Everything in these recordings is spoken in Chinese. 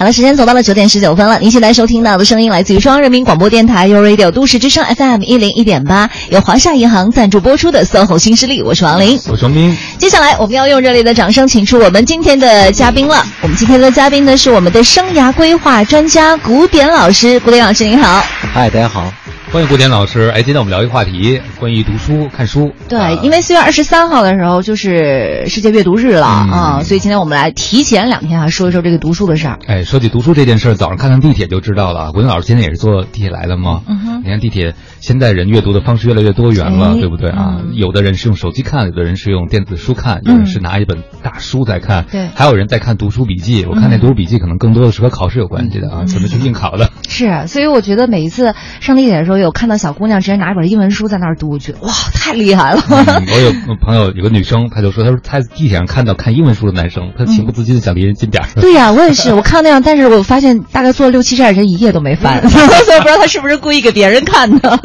好了，时间走到了九点十九分了。您现在收听到的声音来自于中央人民广播电台 u Radio 都市之声 FM 一零一点八，由华夏银行赞助播出的《SOHO 新势力》，我是王琳，我是王斌。接下来我们要用热烈的掌声请出我们今天的嘉宾了。我们今天的嘉宾呢是我们的生涯规划专家古典老师，古典老师您好。嗨，大家好。欢迎古典老师。哎，今天我们聊一个话题，关于读书、看书。对，因为四月二十三号的时候就是世界阅读日了啊，所以今天我们来提前两天啊说一说这个读书的事儿。哎，说起读书这件事儿，早上看看地铁就知道了。古典老师今天也是坐地铁来的吗？嗯哼。你看地铁，现在人阅读的方式越来越多元了，对不对啊？有的人是用手机看，有的人是用电子书看，有人是拿一本大书在看，对，还有人在看读书笔记。我看那读书笔记可能更多的是和考试有关系的啊，准备去应考的。是，所以我觉得每一次上地铁的时候，有看到小姑娘。直接拿一本英文书在那儿读，我觉得哇，太厉害了！我有朋友有个女生，她就说，她说她在地铁上看到看英文书的男生，她情不自禁的想离人近点儿。对呀，我也是，我看到那样，但是我发现大概坐了六七十人，一页都没翻，所以不知道他是不是故意给别人看的。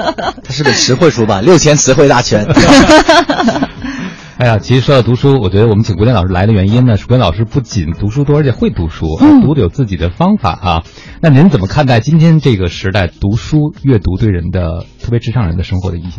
他是本词汇书吧？六千词汇大全。哎呀，其实说到读书，我觉得我们请古典老师来的原因呢，是古典老师不仅读书多，而且会读书，读的有自己的方法啊。那您怎么看待今天这个时代读书阅读对人的，特别职场人的生活的意义？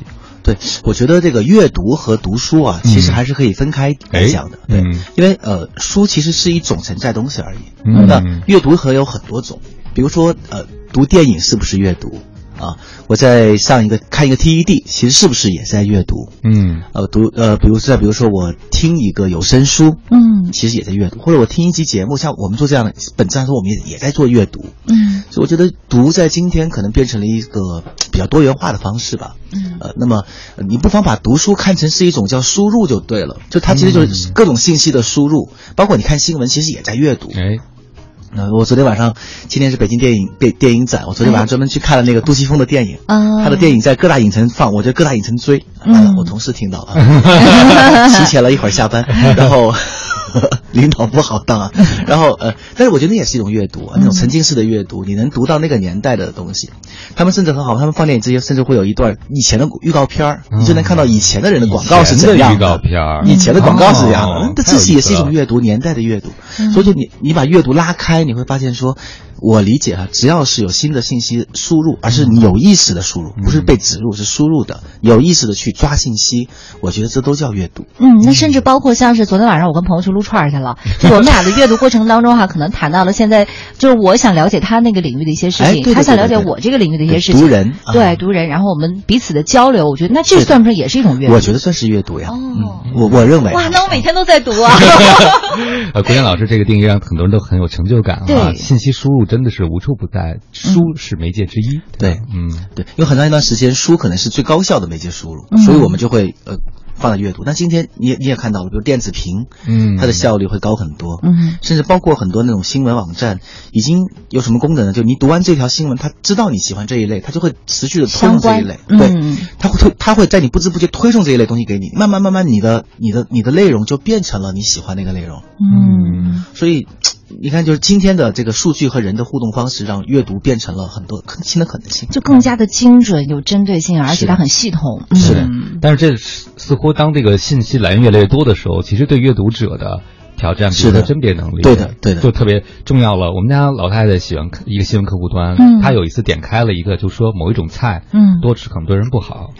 对，我觉得这个阅读和读书啊，其实还是可以分开来讲的。对，因为呃，书其实是一种存在东西而已。那阅读可有很多种，比如说呃，读电影是不是阅读？啊，我在上一个看一个 TED，其实是不是也在阅读？嗯，呃，读呃，比如再比如说我听一个有声书，嗯，其实也在阅读，或者我听一集节目，像我们做这样的，本质上说我们也也在做阅读，嗯，所以我觉得读在今天可能变成了一个比较多元化的方式吧，嗯，呃，那么你不妨把读书看成是一种叫输入就对了，就它其实就是各种信息的输入，包括你看新闻，其实也在阅读，哎。那我昨天晚上，今天是北京电影电电影展，我昨天晚上专门去看了那个杜琪峰的电影，他的电影在各大影城放，我在各大影城追，我同事听到了，提前了一会儿下班，然后。领导不好当啊，然后呃，但是我觉得那也是一种阅读，那种沉浸式的阅读，你能读到那个年代的东西。他们甚至很好，他们放电影之前甚至会有一段以前的预告片儿，你就能看到以前的人的广告是怎样的。预告片儿，以前的广告是这样的，这其实也是一种阅读，年代的阅读。所以就你你把阅读拉开，你会发现说。我理解啊，只要是有新的信息输入，而是你有意识的输入，不是被植入，是输入的，有意识的去抓信息，我觉得这都叫阅读。嗯，那甚至包括像是昨天晚上我跟朋友去撸串去了，就我们俩的阅读过程当中哈，可能谈到了现在就是我想了解他那个领域的一些事情，他想了解我这个领域的一些事情。读人，对读人，然后我们彼此的交流，我觉得那这算不算也是一种阅读？我觉得算是阅读呀。哦，我我认为。哇，那我每天都在读啊。呃，郭岩老师这个定义让很多人都很有成就感啊。信息输入真的是无处不。在书是媒介之一，对，嗯，对，有很长一段时间，书可能是最高效的媒介输入，所以我们就会呃放在阅读。那今天你也你也看到了，比如电子屏，嗯，它的效率会高很多，嗯，甚至包括很多那种新闻网站，已经有什么功能呢？就你读完这条新闻，它知道你喜欢这一类，它就会持续的推送这一类，对，它会推，它会在你不知不觉推送这一类东西给你，慢慢慢慢，你的你的你的内容就变成了你喜欢那个内容，嗯，所以。你看，就是今天的这个数据和人的互动方式，让阅读变成了很多新的可能性，就更加的精准、有针对性，而且它很系统。是的，但是这似乎当这个信息来源越来越多的时候，其实对阅读者的。挑战，比如说甄别能力，对的，对。的，就特别重要了。我们家老太太喜欢一个新闻客户端，她有一次点开了一个，就说某一种菜，嗯，多吃可能对人不好。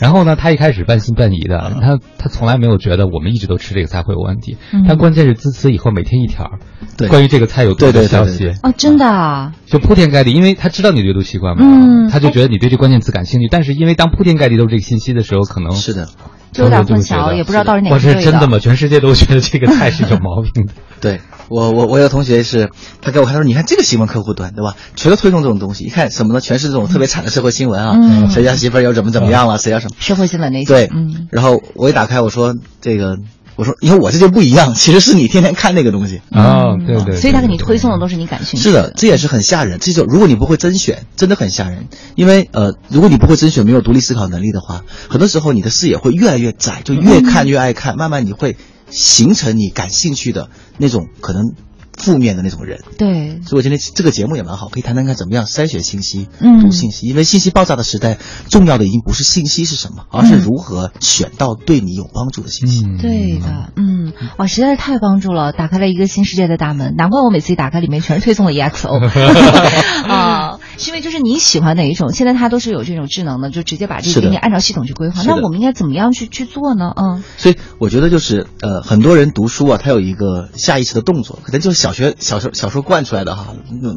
然后呢，她一开始半信半疑的，她她从来没有觉得我们一直都吃这个菜会有问题。但关键是自此以后每天一条，对，关于这个菜有多的消息。哦，真的啊，就铺天盖地，因为她知道你的阅读习惯嘛，嗯，他就觉得你对这关键词感兴趣。但是因为当铺天盖地都是这个信息的时候，可能是的。就有点混淆，也不知道到底哪个是真的吗？全世界都觉得这个菜是有毛病的。对我，我我有同学是，他给我看，他说：“你看这个新闻客户端，对吧？全都推送这种东西，一看什么呢？全是这种特别惨的社会新闻啊，谁家媳妇又怎么怎么样了，谁家什么社会新闻那些。”对，然后我一打开，我说：“这个。”我说，你看我这就不一样，其实是你天天看那个东西啊，对对，所以他给你推送的都是你感兴趣。是的，这也是很吓人。这就如果你不会甄选，真的很吓人。因为呃，如果你不会甄选，没有独立思考能力的话，很多时候你的视野会越来越窄，就越看越爱看，慢慢你会形成你感兴趣的那种可能。负面的那种人。对，所以我今天这个节目也蛮好，可以谈谈看怎么样筛选信息、读信息。因为信息爆炸的时代，重要的已经不是信息是什么，而是如何选到对你有帮助的信息。对的，嗯，哇，实在是太帮助了，打开了一个新世界的大门。难怪我每次一打开，里面全是推送的 EXO 啊，是因为就是你喜欢哪一种，现在它都是有这种智能的，就直接把这个给你按照系统去规划。那我们应该怎么样去去做呢？嗯，所以我觉得就是呃，很多人读书啊，他有一个下意识的动作，可能就是小学小时候小时候惯出来的哈。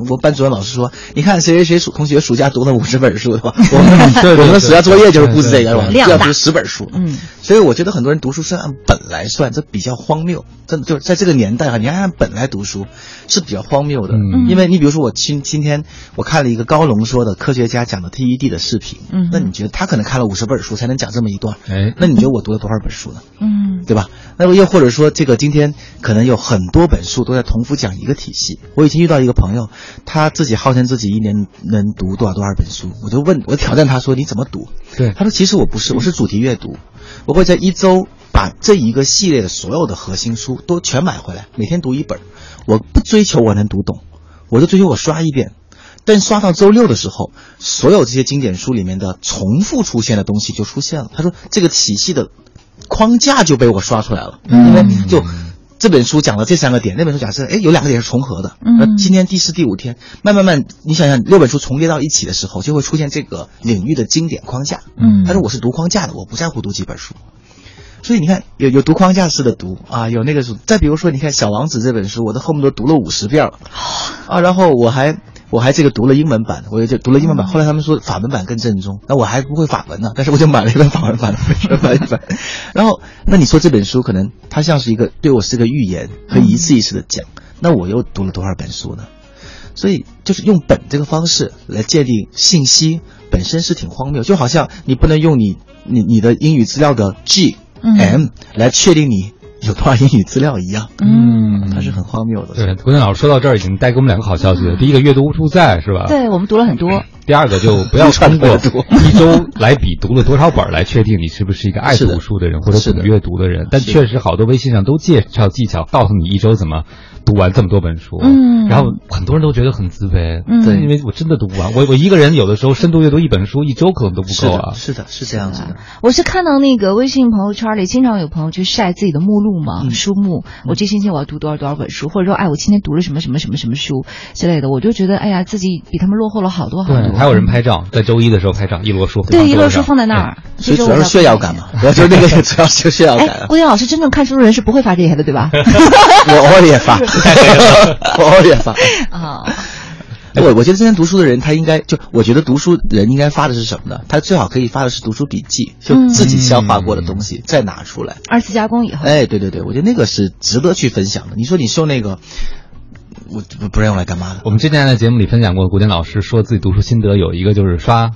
我班主任老师说，你看谁谁谁暑同学暑假读了五十本书，对吧？我们 我们暑假作业就是布置这个，要读十本书。嗯，所以我觉得很多人读书是按本来算，这比较荒谬。真的就是在这个年代哈，你按本来读书是比较荒谬的。嗯，因为你比如说我今今天我看了一个高龙说的科学家讲的 TED 的视频，嗯，那你觉得他可能看了五十本书才能讲这么一段？哎，那你觉得我读了多少本书呢？嗯，对吧？那么又或者说这个今天可能有很多本书都在重复讲一个体系。我以前遇到一个朋友，他自己号称自己一年能读多少多少本书，我就问我挑战他说你怎么读？对，他说其实我不是，我是主题阅读，我会在一周。把这一个系列的所有的核心书都全买回来，每天读一本。我不追求我能读懂，我就追求我刷一遍。但刷到周六的时候，所有这些经典书里面的重复出现的东西就出现了。他说这个体系的框架就被我刷出来了，因为就这本书讲了这三个点，那本书假设哎有两个点是重合的。那今天第四、第五天，慢慢慢，你想想六本书重叠到一起的时候，就会出现这个领域的经典框架。嗯，他说我是读框架的，我不在乎读几本书。所以你看，有有读框架式的读啊，有那个书。再比如说，你看《小王子》这本书，我都后面都读了五十遍了，啊，然后我还我还这个读了英文版，我也就读了英文版。后来他们说法文版更正宗，那我还不会法文呢，但是我就买了一本法文版的。然后，那你说这本书可能它像是一个对我是个预言，可以一次一次的讲。那我又读了多少本书呢？所以就是用本这个方式来界定信息本身是挺荒谬，就好像你不能用你你你的英语资料的 G。M 来确定你有多少英语资料一样，嗯，它是很荒谬的。对，国建老师说到这儿已经带给我们两个好消息了。第一个，阅读无处在，是吧？对，我们读了很多。第二个，就 不要通过一周来比读了多少本来确定你是不是一个爱读书的人或者懂阅读的人。但确实，好多微信上都介绍技巧，告诉你一周怎么。读完这么多本书，嗯，然后很多人都觉得很自卑，嗯，因为我真的读不完。我我一个人有的时候深度阅读一本书，一周可能都不够啊。是的，是这样子的。我是看到那个微信朋友圈里经常有朋友去晒自己的目录嘛，书目。我这星期我要读多少多少本书，或者说哎，我今天读了什么什么什么什么书之类的，我就觉得哎呀，自己比他们落后了好多好多。对，还有人拍照，在周一的时候拍照，一摞书。对，一摞书放在那儿，所以主要是炫耀感嘛。主要 就那个 主要是炫耀感。郭丁老师真正看书的人是不会发这些的，对吧？我偶尔也发。我偶尔发啊，我我觉得今天读书的人，他应该就我觉得读书人应该发的是什么呢？他最好可以发的是读书笔记，就自己消化过的东西再拿出来，二次加工以后。哎，对对对，我觉得那个是值得去分享的。你说你受那个，我不不用来干嘛的？我们之前在节目里分享过，古典老师说自己读书心得有一个就是刷。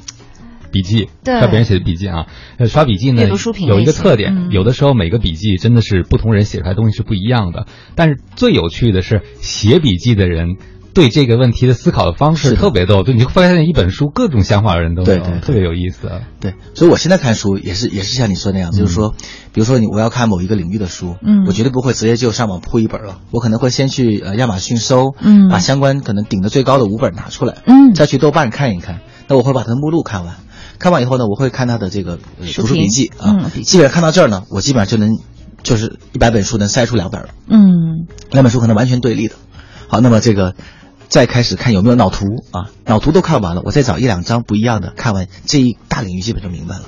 笔记，看别人写的笔记啊，刷笔记呢有一个特点，有的时候每个笔记真的是不同人写出来东西是不一样的，但是最有趣的是写笔记的人。对这个问题的思考的方式特别逗，对，你会发现一本书各种想法的人都有，特别有意思。对，所以我现在看书也是也是像你说那样，就是说，比如说你我要看某一个领域的书，嗯，我绝对不会直接就上网铺一本了，我可能会先去呃亚马逊搜，嗯，把相关可能顶的最高的五本拿出来，嗯，再去豆瓣看一看，那我会把它的目录看完，看完以后呢，我会看他的这个读书笔记啊，基本上看到这儿呢，我基本上就能就是一百本书能筛出两本了，嗯，两本书可能完全对立的。好，那么这个。再开始看有没有脑图啊，脑图都看完了，我再找一两张不一样的，看完这一大领域基本就明白了。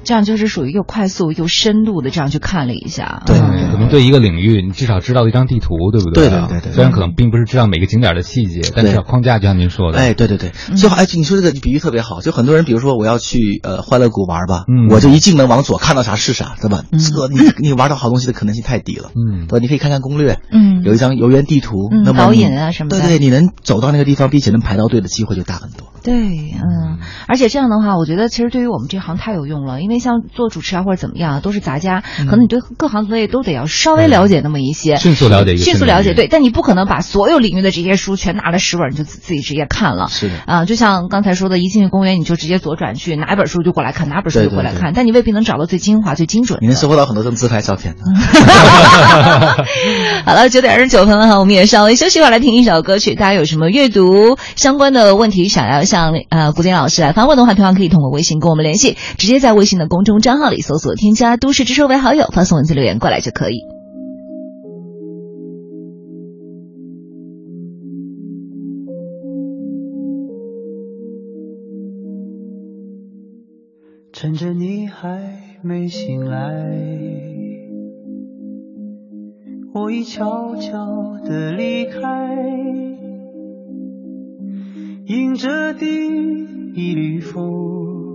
嗯，这样就是属于又快速又深度的这样去看了一下。对，可能对一个领域，你至少知道一张地图，对不对？对对对。虽然可能并不是知道每个景点的细节，但是框架就像您说的。哎，对对对。就哎，你说这个比喻特别好，就很多人，比如说我要去呃欢乐谷玩吧，我就一进门往左看到啥是啥，对吧？这个你你玩到好东西的可能性太低了。嗯。对，你可以看看攻略。嗯。有一张游园地图，那么导引啊什么的，对对，你能走到那个地方，并且能排到队的机会就大很多。对，嗯，而且这样的话，我觉得其实对于我们这行太有用了，因为像做主持啊或者怎么样，都是杂家，可能你对各行各业都得要稍微了解那么一些，迅速了解，迅速了解，对，但你不可能把所有领域的这些书全拿了十本就自己直接看了，是的，啊，就像刚才说的，一进去公园你就直接左转去，哪本书就过来看，哪本书就过来看，但你未必能找到最精华、最精准。你能收获到很多张自拍照片。好了，九点二十九分了哈，我们也稍微休息一会儿，来听一首歌曲。大家有什么阅读相关的问题想要向呃古典老师来发问的话，同样可以通过微信跟我们联系，直接在微信的公众账号里搜索添加“都市之声”为好友，发送文字留言过来就可以。趁着你还没醒来。我已悄悄地离开，迎着第一缕风，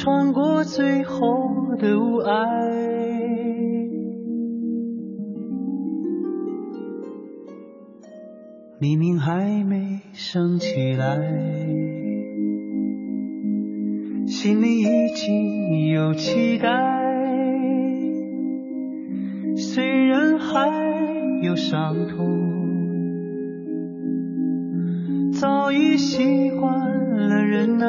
穿过最后的雾霭。黎明还没升起来，心里已经有期待。虽然还有伤痛，早已习惯了忍耐。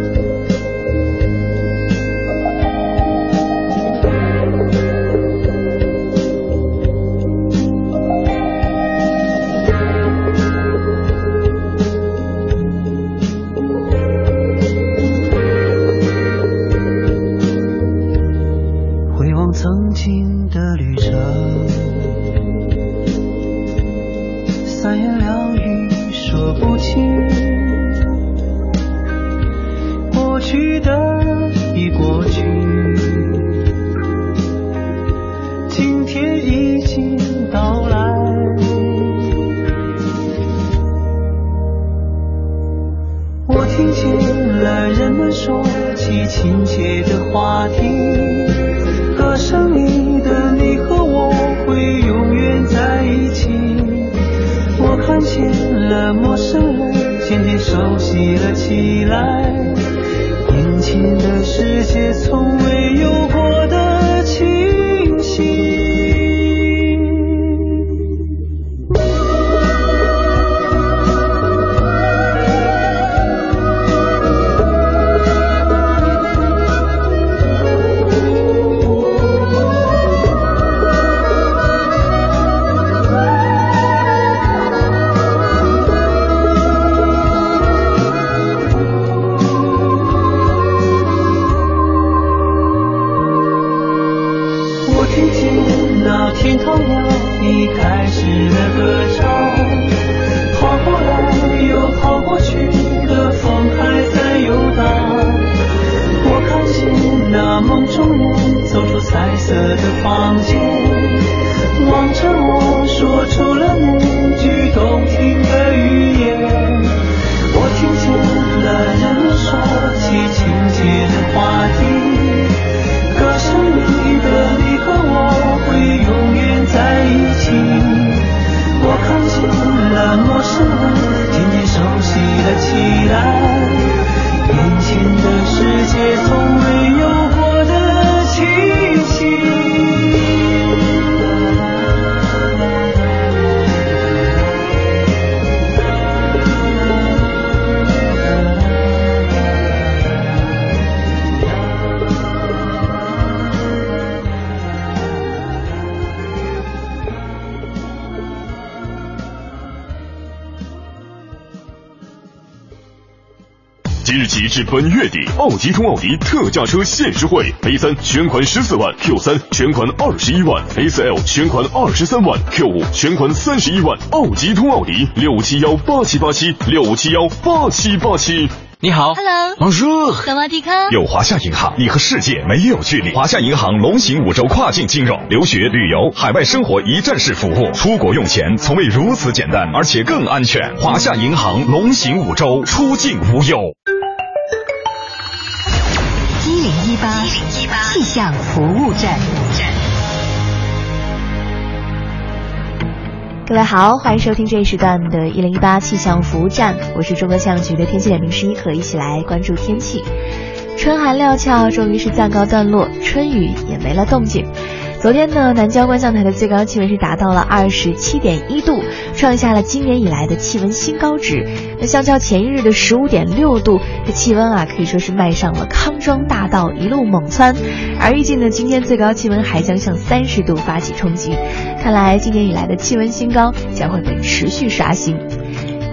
至本月底，奥迪通奥迪特价车限时惠：A 三全款十四万，Q 三全款二十一万，A 四 L 全款二十三万，Q 五全款三十一万。奥迪通奥迪六七幺八七八七六七幺八七八七。你好，Hello，Bonjour，萨瓦迪卡。有华夏银行，你和世界没有距离。华夏银行龙行五洲跨境金融，留学、旅游、海外生活一站式服务，出国用钱从未如此简单，而且更安全。华夏银行龙行五洲，出境无忧。气象服务站。各位好，欢迎收听这一时段的一零一八气象服务站，我是中国气象局的天气点评师一可，一起来关注天气。春寒料峭，终于是暂告段落，春雨也没了动静。昨天呢，南郊观象台的最高气温是达到了二十七点一度，创下了今年以来的气温新高值。那相较前一日的十五点六度，这气温啊可以说是迈上了康庄大道，一路猛蹿。而预计呢，今天最高气温还将向三十度发起冲击。看来今年以来的气温新高将会被持续刷新。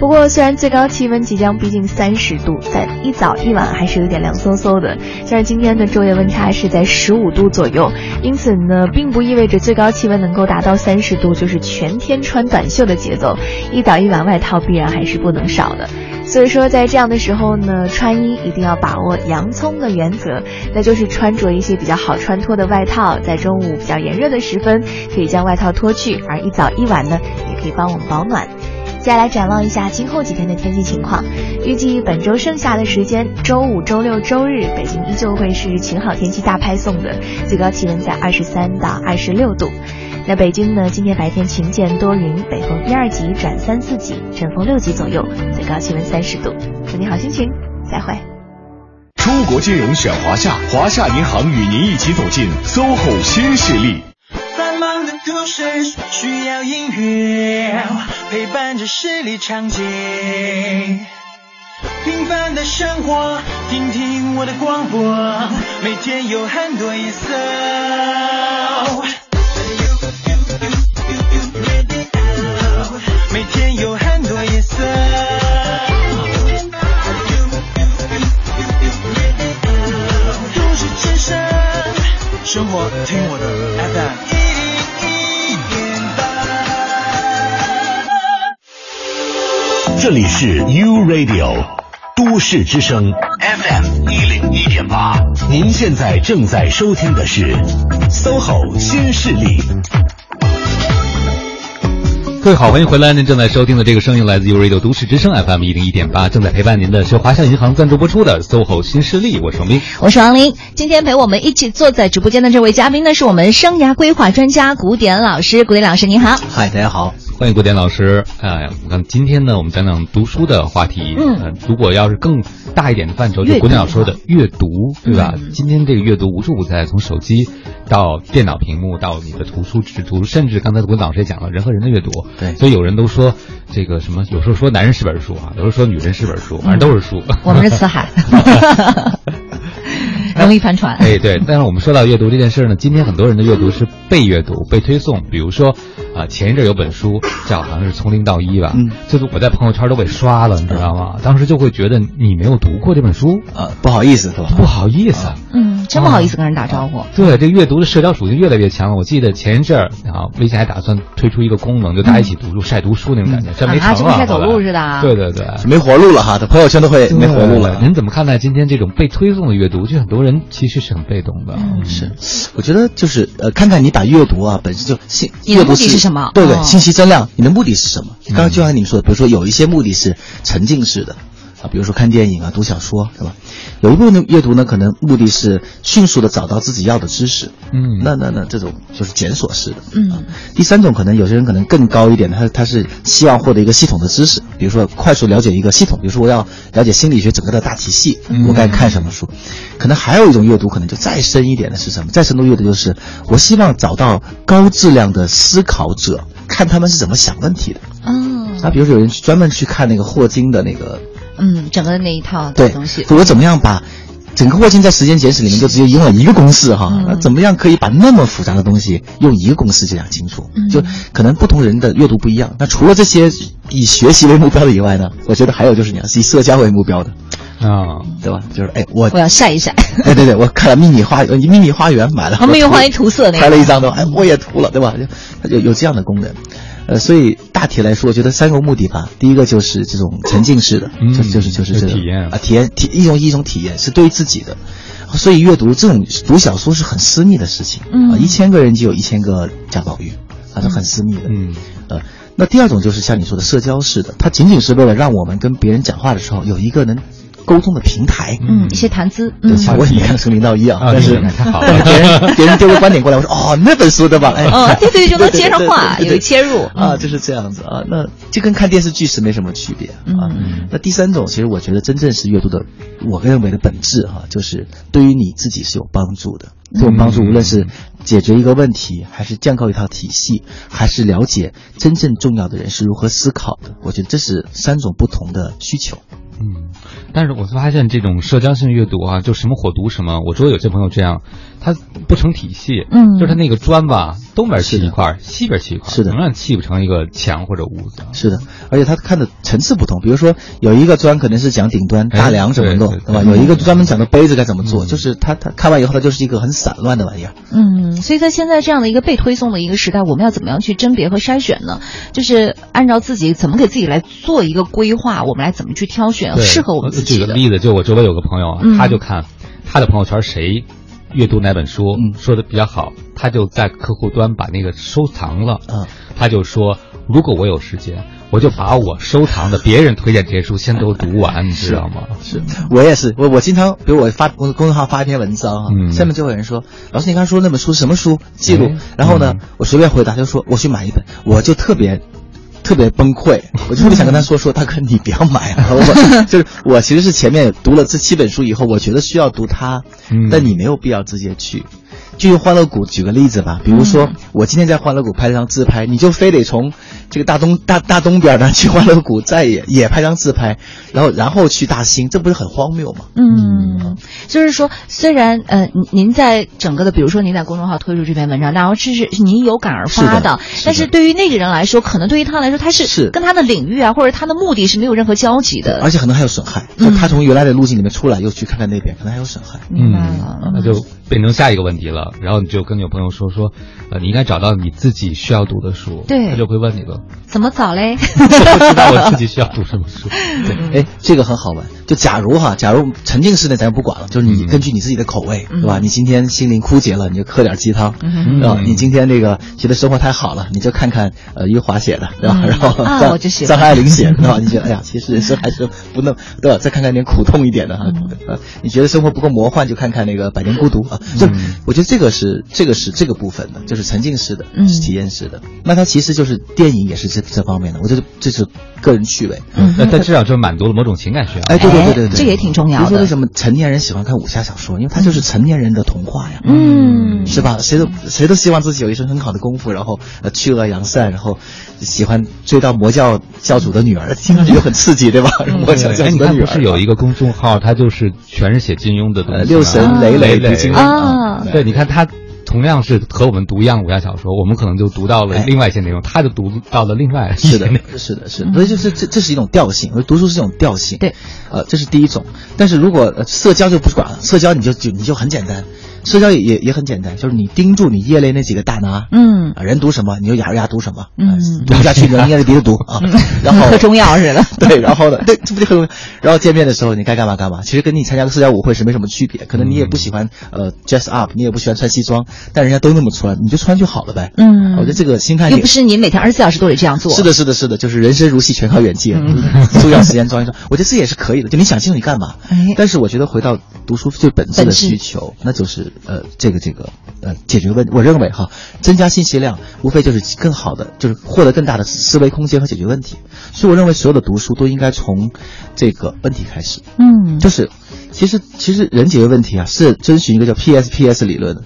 不过，虽然最高气温即将逼近三十度，但一早一晚还是有点凉飕飕的。像是今天的昼夜温差是在十五度左右，因此呢，并不意味着最高气温能够达到三十度就是全天穿短袖的节奏。一早一晚外套必然还是不能少的。所以说，在这样的时候呢，穿衣一定要把握洋葱的原则，那就是穿着一些比较好穿脱的外套，在中午比较炎热的时分，可以将外套脱去，而一早一晚呢，也可以帮我们保暖。再来展望一下今后几天的天气情况。预计本周剩下的时间，周五、周六、周日，北京依旧会是晴好天气大派送的，最高气温在二十三到二十六度。那北京呢，今天白天晴间多云，北风一二级转三四级，阵风六级左右，最高气温三十度。祝你好心情，再会。出国金融选华夏，华夏银行与您一起走进 SOHO 新势力。都市需要音乐陪伴着十里长街，平凡的生活，听听我的广播，每天有很多颜色。每天有很多颜色。都市之声，生活听我的 FM。这里是 U Radio 都市之声 FM 一零一点八，您现在正在收听的是 SOHO 新势力。各位好，欢迎回来。您正在收听的这个声音来自 U Radio 都市之声 FM 一零一点八，正在陪伴您的是华夏银行赞助播出的 SOHO 新势力。我是王斌，我是王林。今天陪我们一起坐在直播间的这位嘉宾呢，是我们生涯规划专家古典老师。古典老师您好，嗨，大家好。欢迎古典老师。哎，我看今天呢，我们讲讲读书的话题。嗯，如果要是更大一点的范畴，就古典老师说的阅读，对吧？今天这个阅读无处不在，从手机到电脑屏幕，到你的图书甚至刚才古典老师也讲了人和人的阅读。对，所以有人都说这个什么，有时候说男人是本书啊，有时候说女人是本书，反正都是书。我们是辞海。容易翻船。哎，对，但是我们说到阅读这件事呢，今天很多人的阅读是被阅读、被推送。比如说，啊，前一阵有本书叫好像是《从零到一》吧，嗯，就是我在朋友圈都被刷了，你知道吗？当时就会觉得你没有读过这本书，啊，不好意思是吧？不好意思，嗯，真不好意思跟人打招呼。对，这阅读的社交属性越来越强了。我记得前一阵啊，微信还打算推出一个功能，就大家一起读书、晒读书那种感觉，这没成了，晒走路似的。对对对，没活路了哈，他朋友圈都会没活路了。您怎么看待今天这种被推送的阅读？就很多人其实是很被动的。是，我觉得就是呃，看看你把阅读啊本身就信，阅读是什么？对对，信息增量，你的目的是什么？刚刚就像你们说的，比如说有一些目的是沉浸式的。啊，比如说看电影啊，读小说，是吧？有一部分阅读呢，可能目的是迅速的找到自己要的知识，嗯，那那那这种就是检索式的，嗯。第三种可能有些人可能更高一点，他他是希望获得一个系统的知识，比如说快速了解一个系统，比如说我要了解心理学整个的大体系，我该看什么书？可能还有一种阅读，可能就再深一点的是什么？再深度阅读就是我希望找到高质量的思考者，看他们是怎么想问题的。嗯，那比如说有人专门去看那个霍金的那个。嗯，整个的那一套东西，我怎么样把整个霍金在时间简史里面就只有用了一个公式哈？那怎么样可以把那么复杂的东西用一个公式就讲清楚？就可能不同人的阅读不一样。那除了这些以学习为目标的以外呢？我觉得还有就是你要以社交为目标的。啊，对吧？就是哎，我我要晒一晒。对对对，我看了秘密花园，秘密花园买了，秘密花园涂色那个，拍了一张都，哎，我也涂了，对吧？它有有这样的功能。呃，所以大体来说，我觉得三个目的吧。第一个就是这种沉浸式的，就就是就是这个体验啊，体验体一种一种体验是对于自己的。所以阅读这种读小说是很私密的事情啊，一千个人就有一千个贾宝玉，啊，是很私密的。嗯，呃，那第二种就是像你说的社交式的，它仅仅是为了让我们跟别人讲话的时候有一个能。沟通的平台，嗯，一些谈资，对，像我也看从零到一啊，但是太好了，别人别人丢个观点过来，我说哦，那本书对吧？哎，哦，对对，就能接上话，有切入。啊，就是这样子啊，那就跟看电视剧是没什么区别啊。那第三种，其实我觉得真正是阅读的，我认为的本质哈，就是对于你自己是有帮助的，对我帮助，无论是解决一个问题，还是建构一套体系，还是了解真正重要的人是如何思考的，我觉得这是三种不同的需求。嗯，但是我发现这种社交性阅读啊，就什么火读什么。我周围有些朋友这样，他不成体系，嗯，就是他那个砖吧，东边砌一块，西边砌一块，是的，永远砌不成一个墙或者屋子。是的，而且他看的层次不同，比如说有一个砖可能是讲顶端大梁怎么弄，对吧？有一个专门讲的杯子该怎么做，就是他他看完以后，他就是一个很散乱的玩意儿。嗯，所以在现在这样的一个被推送的一个时代，我们要怎么样去甄别和筛选呢？就是按照自己怎么给自己来做一个规划，我们来怎么去挑选适合我们自己举个例子，就我周围有个朋友啊，他就看他的朋友圈谁阅读哪本书说的比较好，他就在客户端把那个收藏了。嗯，他就说，如果我有时间，我就把我收藏的别人推荐这些书先都读完，你知道吗？是我也是，我我经常，比如我发公公众号发一篇文章哈，下面就有人说，老师你刚说那本书什么书记录？然后呢，我随便回答就说我去买一本，我就特别。特别崩溃，我就特别想跟他说说，大哥你不要买啊！我就是我其实是前面读了这七本书以后，我觉得需要读它，但你没有必要直接去。就用欢乐谷举个例子吧，比如说我今天在欢乐谷拍张自拍，你就非得从这个大东大大东边呢去欢乐谷，再也也拍张自拍，然后然后去大兴，这不是很荒谬吗？嗯，就是说，虽然呃您在整个的，比如说您在公众号推出这篇文章，然后这是您有感而发的，但是对于那个人来说，可能对于他来说，他是跟他的领域啊，或者他的目的是没有任何交集的，而且可能还有损害。就他从原来的路径里面出来，又去看看那边，可能还有损害。嗯，那就变成下一个问题了。然后你就跟你朋友说说，呃，你应该找到你自己需要读的书，对，他就会问你了，怎么找嘞？不知道我自己需要读什么书。对，哎，这个很好玩。就假如哈，假如沉浸式的咱就不管了，就是你根据你自己的口味，对吧？你今天心灵枯竭了，你就喝点鸡汤，对吧？你今天这个觉得生活太好了，你就看看呃余华写的，对吧？然后张张爱玲写的，对吧？你觉得哎呀，其实人生还是不能，对吧？再看看点苦痛一点的哈，呃，你觉得生活不够魔幻，就看看那个《百年孤独》啊。就我觉得这个是这个是这个部分的，就是沉浸式的，是体验式的。那它其实就是电影也是这这方面的，我觉得这是个人趣味。嗯，那但至少就满足了某种情感需要。哎，对对对对对，这也挺重要的。比如说为什么成年人喜欢看武侠小说？因为它就是成年人的童话呀，嗯，是吧？谁都谁都希望自己有一身很好的功夫，然后呃去恶扬善，然后喜欢追到魔教教主的女儿，听上去就很刺激，对吧？魔教教主的女儿。不是有一个公众号，它就是全是写金庸的东西，六神磊磊磊金庸。对，你看他。同样是和我们读一样武侠小说，我们可能就读到了另外一些内容，他就读到了另外是的，是的，是的，所以就是这这是一种调性，读书是一种调性。对，呃，这是第一种。但是如果社交就不管了，社交你就就你就很简单。社交也也也很简单，就是你盯住你业内那几个大拿，嗯，人读什么，你就咬着牙读什么，嗯，读不下去你就捏着鼻子读啊，然后喝中药似的，对，然后呢，对，这不就很，然后见面的时候你该干嘛干嘛，其实跟你参加个社交舞会是没什么区别，可能你也不喜欢呃 dress up，你也不喜欢穿西装，但人家都那么穿，你就穿就好了呗，嗯，我觉得这个心态又不是你每天二十四小时都得这样做，是的，是的，是的，就是人生如戏，全靠演技，重要时间装一装，我觉得这也是可以的，就你想清楚你干嘛，但是我觉得回到读书最本质的需求，那就是呃这个这个。呃，解决问，我认为哈，增加信息量，无非就是更好的，就是获得更大的思维空间和解决问题。所以我认为所有的读书都应该从这个问题开始。嗯，就是其实其实人解决问题啊，是遵循一个叫 PSPS 理论的，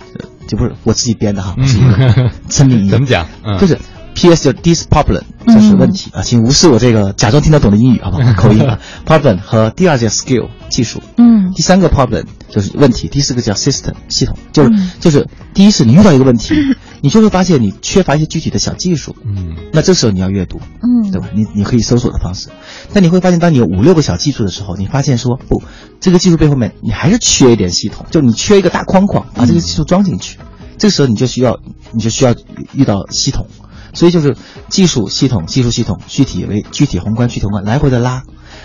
就不是我自己编的哈，是一个真理。怎么讲？就是 PS 就是 dis problem，就是问题啊，请无视我这个假装听得懂的英语，好不好？口音啊，problem 和第二件 skill 技术。嗯，第三个 problem。就是问题，第四个叫 system 系统，就是就是第一是你遇到一个问题，你就会发现你缺乏一些具体的小技术。嗯，那这时候你要阅读，嗯，对吧？你你可以搜索的方式，但你会发现，当你有五六个小技术的时候，你发现说不，这个技术背后面你还是缺一点系统，就你缺一个大框框，把这个技术装进去。这时候你就需要，你就需要遇到系统，所以就是技术系统、技术系统，具体为具体宏观、具体宏观来回的拉。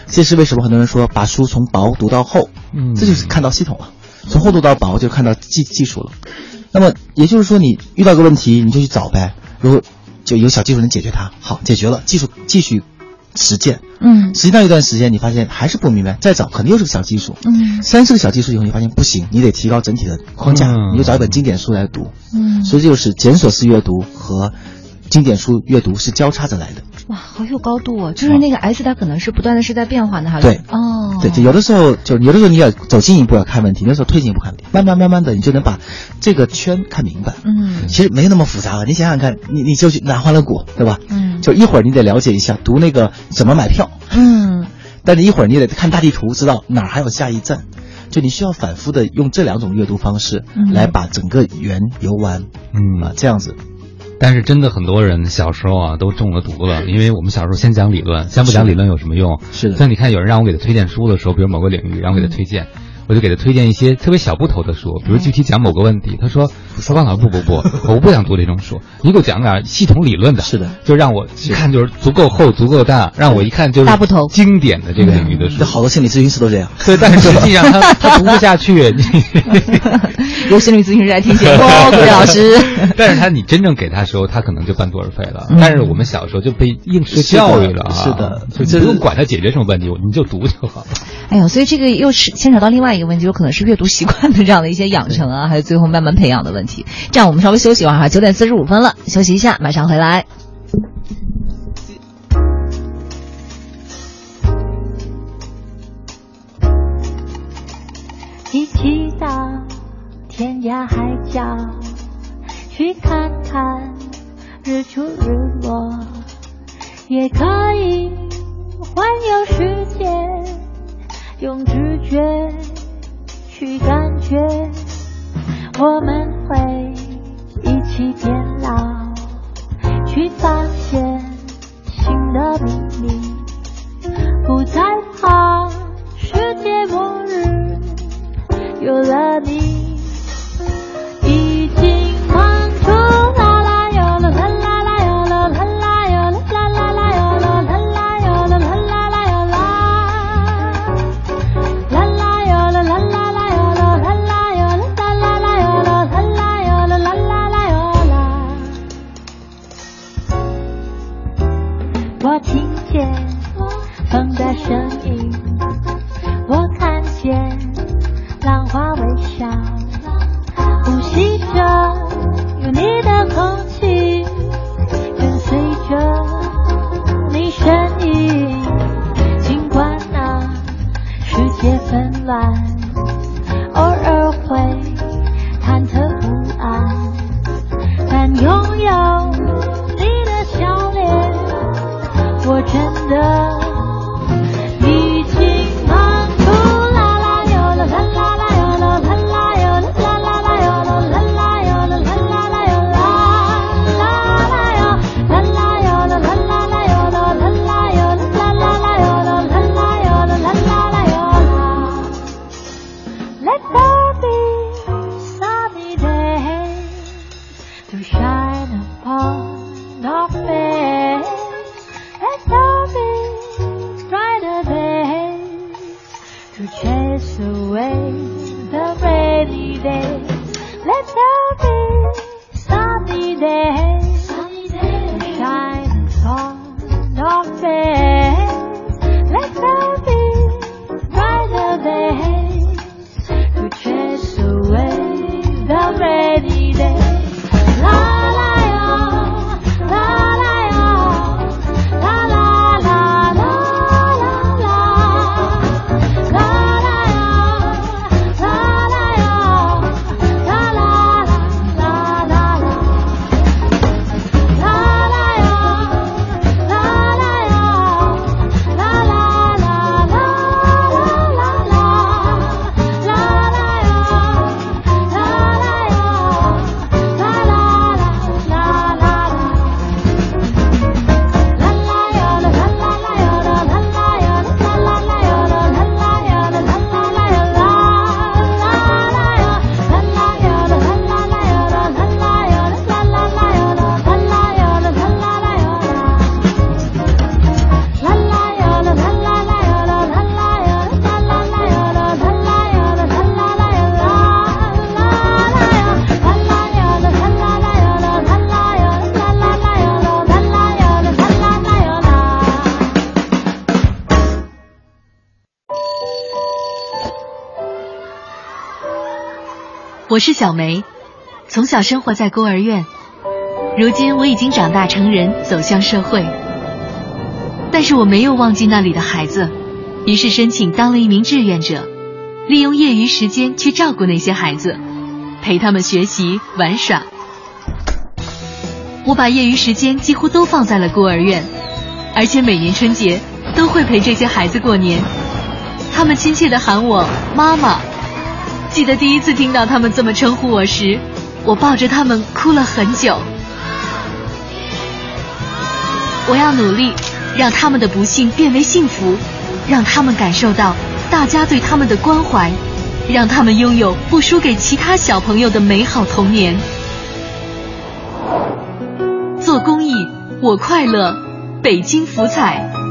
这是为什么很多人说把书从薄读到厚，嗯，这就是看到系统了。从厚读到薄就看到技技术了。那么也就是说，你遇到个问题你就去找呗。如果就有小技术能解决它，好，解决了，技术继续实践。嗯，实际上一段时间你发现还是不明白，再找肯定又是个小技术。嗯，三四个小技术以后你发现不行，你得提高整体的框架，你就找一本经典书来读。嗯，所以就是检索式阅读和经典书阅读是交叉着来的。哇，好有高度哦！就是那个 S，它可能是不断的是在变化的，哈。对，哦，对，就有的时候就有的时候你要走进一步要看问题，有的时候退进一步看问题，慢慢慢慢的你就能把这个圈看明白。嗯，其实没有那么复杂了，你想想看，你你就去拿欢乐谷，对吧？嗯，就一会儿你得了解一下读那个怎么买票。嗯，但是一会儿你得看大地图，知道哪儿还有下一站。就你需要反复的用这两种阅读方式来把整个园游完。嗯啊，这样子。但是真的很多人小时候啊都中了毒了，因为我们小时候先讲理论，先不讲理论有什么用？是的。像你看有人让我给他推荐书的时候，比如某个领域然后给他推荐，我就给他推荐一些特别小不头的书，比如具体讲某个问题。他说：“说王老师不不不，我不想读这种书，你给我讲点系统理论的。”是的，就让我一看就是足够厚、足够大，让我一看就是大不头经典的这个领域的书。好多心理咨询师都这样。对，但是实际上他 他读不下去。有心理咨询师在听节目，各位老师。但是他你真正给他时候，他可能就半途而废了。但是我们小时候就被应试教育了啊，是的，就不用管他解决什么问题，你就读就好了。哎呦，所以这个又是牵扯到另外一个问题，有可能是阅读习惯的这样的一些养成啊，还有最后慢慢培养的问题。这样，我们稍微休息一会儿哈，九点四十五分了，休息一下，马上回来。一起到天涯海角去看看日出日落，也可以环游世界，用直觉去感觉，我们会一起变老，去发现新的秘密，不再怕世界末日。有了你，我是小梅，从小生活在孤儿院，如今我已经长大成人，走向社会。但是我没有忘记那里的孩子，于是申请当了一名志愿者，利用业余时间去照顾那些孩子，陪他们学习玩耍。我把业余时间几乎都放在了孤儿院，而且每年春节都会陪这些孩子过年。他们亲切地喊我妈妈。记得第一次听到他们这么称呼我时，我抱着他们哭了很久。我要努力，让他们的不幸变为幸福，让他们感受到大家对他们的关怀，让他们拥有不输给其他小朋友的美好童年。做公益，我快乐。北京福彩。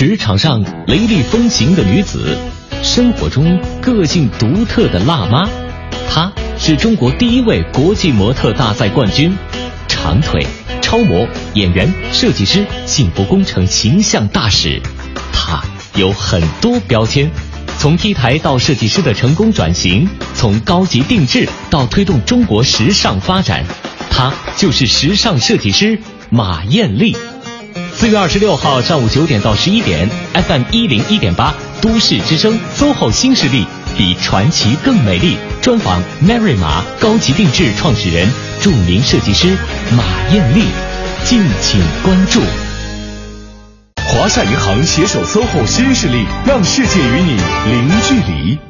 职场上雷厉风行的女子，生活中个性独特的辣妈，她是中国第一位国际模特大赛冠军，长腿、超模、演员、设计师、幸福工程形象大使。她有很多标签，从 T 台到设计师的成功转型，从高级定制到推动中国时尚发展，她就是时尚设计师马艳丽。四月二十六号上午九点到十一点，FM 一零一点八都市之声 SOHO 新势力比传奇更美丽专访 Mary 马高级定制创始人、著名设计师马艳丽，敬请关注。华夏银行携手 SOHO 新势力，让世界与你零距离。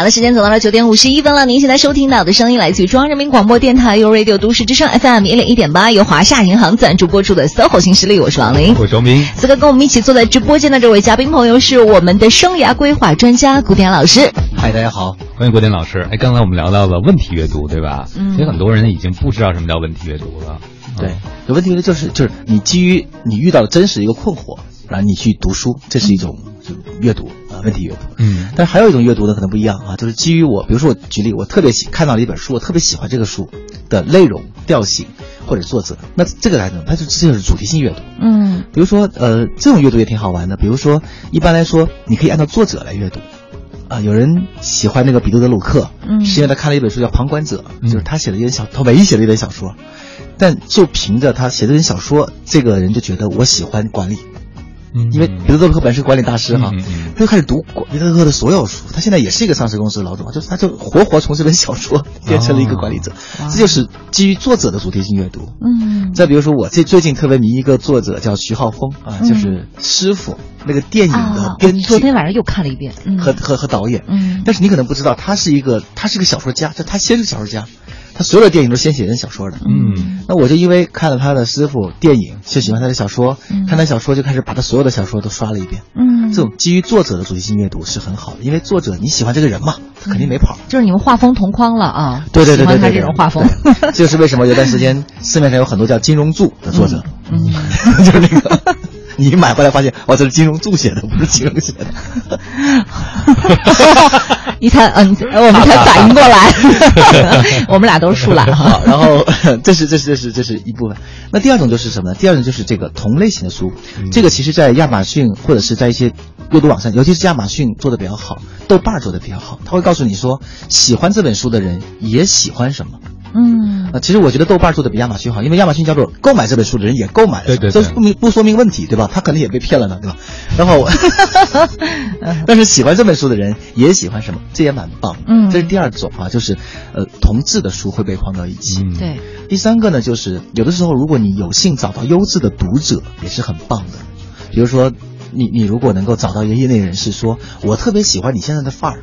好了，时间走到了九点五十一分了。您现在收听到的声音来自于中央人民广播电台 u Radio 都市之声 FM 一零一点八，由华夏银行赞助播出的 SOHO 新势力，我是王琳，我是周明。此刻跟我们一起坐在直播间的这位嘉宾朋友是我们的生涯规划专家古典老师。嗨，大家好，欢迎古典老师。哎，刚才我们聊到了问题阅读，对吧？嗯。其实很多人已经不知道什么叫问题阅读了。对，有问题阅读就是就是你基于你遇到的真实一个困惑，然后你去读书，这是一种阅读啊。问题阅读，嗯，但是还有一种阅读呢，可能不一样啊，就是基于我，比如说我举例，我特别喜看到了一本书，我特别喜欢这个书的内容、调性或者作者，那这个来讲，它就这就是主题性阅读，嗯，比如说呃，这种阅读也挺好玩的，比如说一般来说，你可以按照作者来阅读，啊，有人喜欢那个彼得·德鲁克，嗯，是因为他看了一本书叫《旁观者》，就是他写了一本小，他唯一写了一本小说，但就凭着他写这本小说，这个人就觉得我喜欢管理。因为彼得·德鲁克本是管理大师哈，他就开始读彼得·德鲁克的所有书。他现在也是一个上市公司的老总，就是他就活活从这本小说变成了一个管理者。这就是基于作者的主题性阅读。嗯，再比如说我这最近特别迷一个作者叫徐浩峰啊，就是师傅那个电影的编剧。昨天晚上又看了一遍，和和和导演。嗯，但是你可能不知道，他是一个他是个小说家，就他先是小说家。他所有的电影都是先写成小说的，嗯，那我就因为看了他的师傅电影，就喜欢他的小说，看他小说就开始把他所有的小说都刷了一遍，嗯，这种基于作者的主题性阅读是很好的，因为作者你喜欢这个人嘛，他肯定没跑，就是你们画风同框了啊，对对对对，他这种画风，这 就是为什么有段时间市面上有很多叫金融柱的作者，嗯，就是那个。你买回来发现，哇，这是金融著写的，不是金融写的。你才嗯，我们才反应过来，我们俩都是树懒哈。然后，这是这是这是这是一部分。那第二种就是什么呢？第二种就是这个同类型的书。这个其实，在亚马逊或者是在一些阅读网站，尤其是亚马逊做的比较好，豆瓣做的比较好，他会告诉你说，喜欢这本书的人也喜欢什么。嗯，啊，其实我觉得豆瓣做的比亚马逊好，因为亚马逊叫做购买这本书的人也购买了，对对，这不明不说明问题，对吧？他可能也被骗了呢，对吧？然后，但是喜欢这本书的人也喜欢什么，这也蛮棒。嗯，这是第二种啊，就是呃，同质的书会被放到一起。对，第三个呢，就是有的时候如果你有幸找到优质的读者，也是很棒的。比如说，你你如果能够找到一个业内人士，说我特别喜欢你现在的范儿。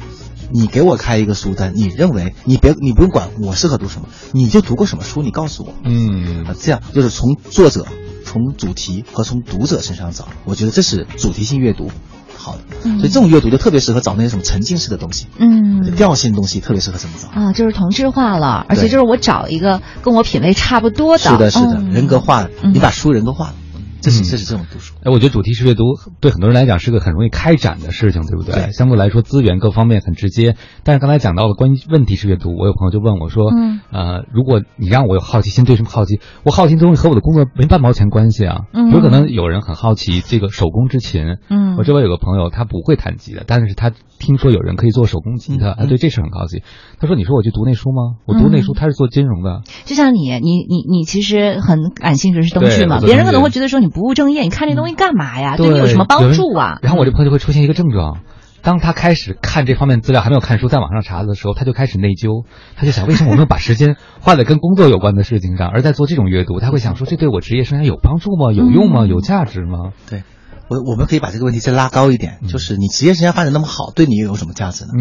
你给我开一个书单，你认为你别你不用管我适合读什么，你就读过什么书，你告诉我。嗯，啊，这样就是从作者、从主题和从读者身上找，我觉得这是主题性阅读好的。所以这种阅读就特别适合找那些什么沉浸式的东西，嗯，调性东西特别适合这么找。啊，就是同质化了，而且就是我找一个跟我品味差不多的，是的，是的，人格化，你把书人格化。这是这是这种读书，哎，我觉得主题式阅读对很多人来讲是个很容易开展的事情，对不对？对，相对来说资源各方面很直接。但是刚才讲到了关于问题式阅读，我有朋友就问我说，嗯，呃，如果你让我有好奇心，对什么好奇？我好奇的东西和我的工作没半毛钱关系啊。嗯，有可能有人很好奇这个手工之琴，嗯，我周围有个朋友他不会弹吉的，但是他听说有人可以做手工吉他，啊，对这事很好奇。他说：“你说我去读那书吗？我读那书，他是做金融的。就像你，你你你其实很感兴趣是东剧嘛？别人可能会觉得说你不务正业，你看这东西干嘛呀？对你有什么帮助啊？然后我这朋友就会出现一个症状，当他开始看这方面资料，还没有看书，在网上查的时候，他就开始内疚，他就想为什么我没有把时间花在跟工作有关的事情上，而在做这种阅读？他会想说，这对我职业生涯有帮助吗？有用吗？有价值吗？对。”我我们可以把这个问题再拉高一点，就是你职业生涯发展那么好，对你又有什么价值呢？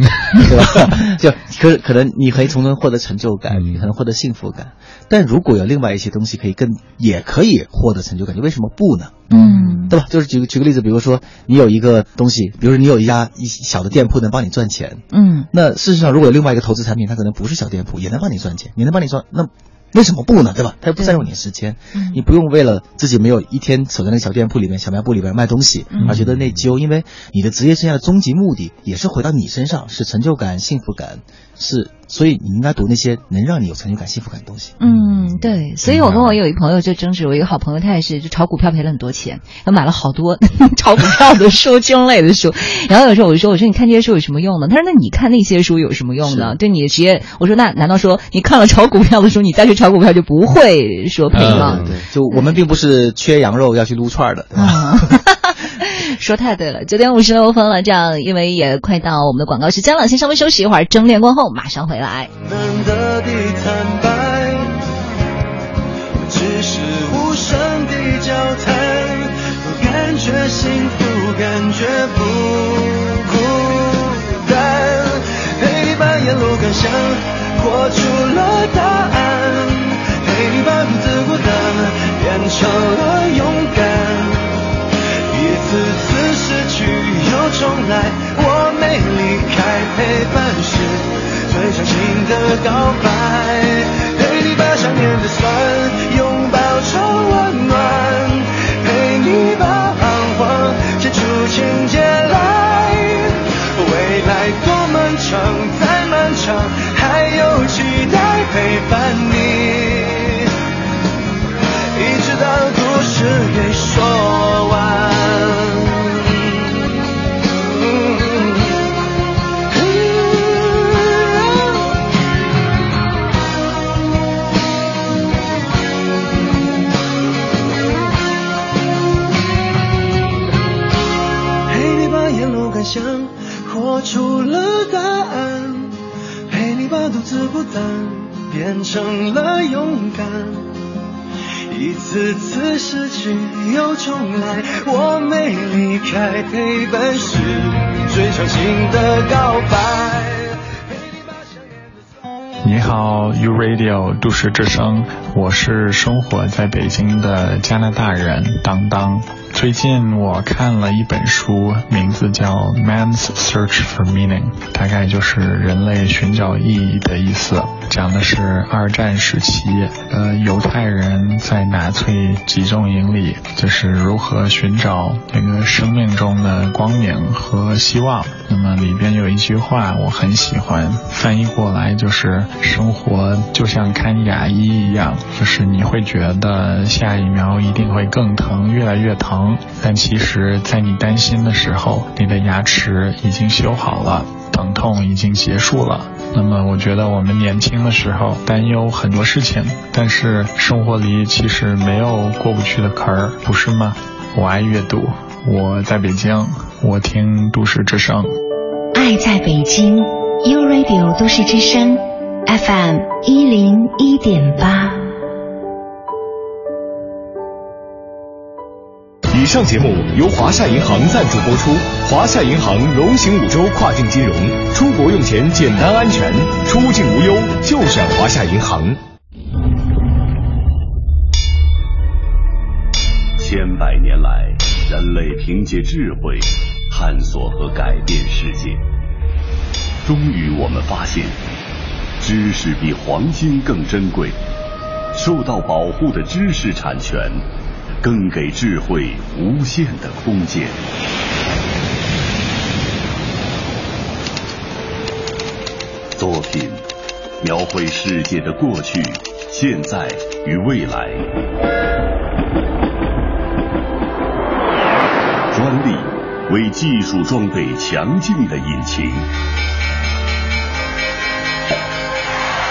对吧？就可可能你可以从中获得成就感，你可能获得幸福感，但如果有另外一些东西可以更也可以获得成就感，你为什么不呢？嗯，对吧？就是举举个例子，比如说你有一个东西，比如说你有一家一小的店铺能帮你赚钱，嗯，那事实上如果有另外一个投资产品，它可能不是小店铺，也能帮你赚钱，也能帮你赚，那。为什么不呢？对吧？他又不占用你时间，你不用为了自己没有一天守在那个小店铺里面、小卖部里边卖东西而觉得内疚，因为你的职业生涯的终极目的也是回到你身上，是成就感、幸福感，是。所以你应该读那些能让你有成就感、幸福感的东西。嗯，对。所以我跟我有一朋友就争执，我一个好朋友，他也是就炒股票赔了很多钱，他买了好多 炒股票的书、金融类的书。然后有时候我就说：“我说你看这些书有什么用呢？”他说：“那你看那些书有什么用呢？对你的职业？”我说：“那难道说你看了炒股票的书，你再去炒股票就不会说赔吗？”对，就我们并不是缺羊肉要去撸串的，对吧？说太对了，九点五十六分了，这样因为也快到我们的广告时间了，先稍微休息一会儿，争练过后马上回来。难得的坦白，只是无声的交谈，我感觉幸福，感觉不孤单。陪你把沿路感想活出了答案，陪你把独自孤单变成了勇敢。一次次失去又重来，我没离开，陪伴是最长情的告白。陪你把想念的酸想活出了答案，陪你把独自孤单变成了勇敢。一次次失去又重来，我没离开，陪伴是最长情的告白。你好，U Radio 都市之声，我是生活在北京的加拿大人当当。最近我看了一本书，名字叫《Man's Search for Meaning》，大概就是人类寻找意义的意思。讲的是二战时期，呃，犹太人在纳粹集中营里，就是如何寻找那个生命中的光明和希望。那么里边有一句话我很喜欢，翻译过来就是“生活就像看牙医一样，就是你会觉得下一秒一定会更疼，越来越疼。”但其实，在你担心的时候，你的牙齿已经修好了，疼痛已经结束了。那么，我觉得我们年轻的时候担忧很多事情，但是生活里其实没有过不去的坎儿，不是吗？我爱阅读，我在北京，我听都市之声。爱在北京，U Radio 都市之声，FM 一零一点八。上节目由华夏银行赞助播出。华夏银行龙行五洲跨境金融，出国用钱简单安全，出境无忧就选华夏银行。千百年来，人类凭借智慧。探索和改变世界。终于，我们发现，知识比黄金更珍贵。受到保护的知识产权，更给智慧无限的空间。作品描绘世界的过去、现在与未来。专利为技术装备强劲的引擎。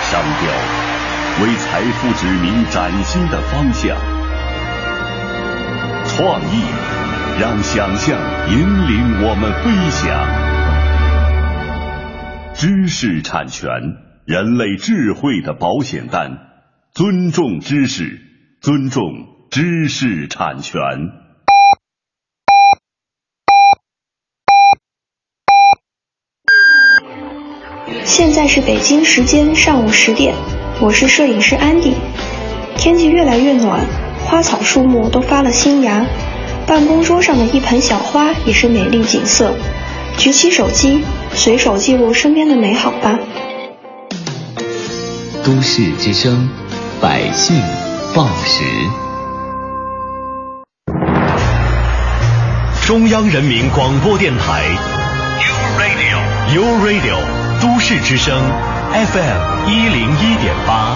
商标为财富指明崭新的方向。创意让想象引领我们飞翔。知识产权，人类智慧的保险单。尊重知识，尊重知识产权。现在是北京时间上午十点，我是摄影师安迪。天气越来越暖，花草树木都发了新芽，办公桌上的一盆小花也是美丽景色。举起手机。随手记录身边的美好吧。都市之声，百姓报时。中央人民广播电台。U Radio，U Radio，都市之声，FM 一零一点八。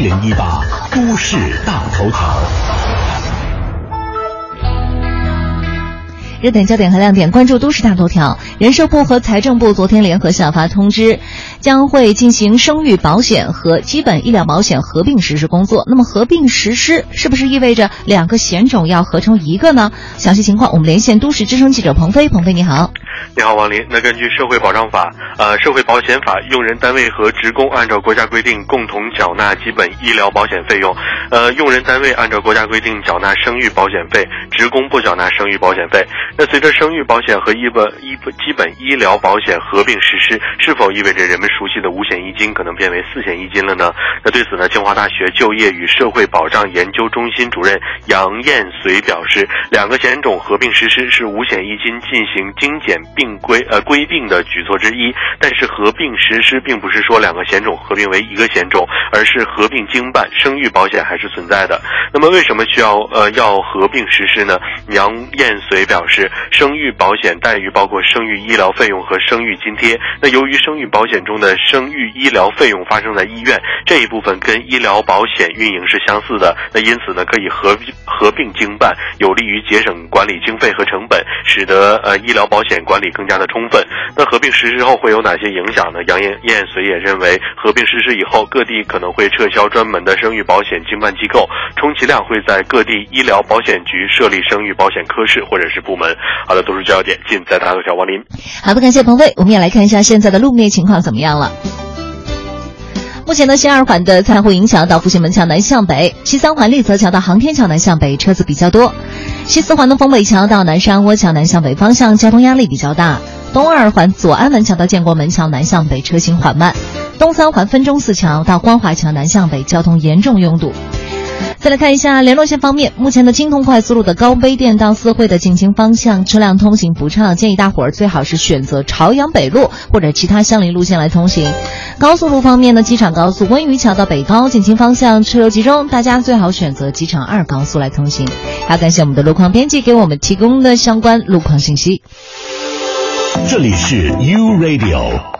零一八都市大头条，热点焦点和亮点，关注都市大头条。人社部和财政部昨天联合下发通知，将会进行生育保险和基本医疗保险合并实施工作。那么合并实施是不是意味着两个险种要合成一个呢？详细情况我们连线都市之声记者鹏飞，鹏飞你好。你好，王林。那根据社会保障法、呃社会保险法，用人单位和职工按照国家规定共同缴纳基本医疗保险费用。呃，用人单位按照国家规定缴纳生育保险费，职工不缴纳生育保险费。那随着生育保险和一本医基本医疗保险合并实施，是否意味着人们熟悉的五险一金可能变为四险一金了呢？那对此呢，清华大学就业与社会保障研究中心主任杨艳随表示，两个险种合并实施是五险一金进行精简。并规呃规定的举措之一，但是合并实施并不是说两个险种合并为一个险种，而是合并经办，生育保险还是存在的。那么为什么需要呃要合并实施呢？杨艳随表示，生育保险待遇包括生育医疗费用和生育津贴。那由于生育保险中的生育医疗费用发生在医院这一部分跟医疗保险运营是相似的，那因此呢可以合合并经办，有利于节省管理经费和成本，使得呃医疗保险管。理更加的充分。那合并实施后会有哪些影响呢？杨艳艳随也认为，合并实施以后，各地可能会撤销专门的生育保险经办机构，充其量会在各地医疗保险局设立生育保险科室或者是部门。好的，都是焦点，尽在大头小。王林，好的，感谢鹏飞。我们也来看一下现在的路面情况怎么样了。目前呢，西二环的蔡湖营桥到复兴门桥南向北，西三环立泽桥到航天桥南向北车子比较多。西四环的丰北桥到南山窝桥南向北方向交通压力比较大，东二环左安门桥到建国门桥南向北车行缓慢，东三环分钟寺桥到光华桥南向北交通严重拥堵。再来看一下联络线方面，目前的京通快速路的高碑店到四惠的进京方向车辆通行不畅，建议大伙儿最好是选择朝阳北路或者其他相邻路线来通行。高速路方面呢，机场高速温榆桥到北高进京方向车流集中，大家最好选择机场二高速来通行。要感谢我们的路况编辑给我们提供的相关路况信息。这里是 U Radio。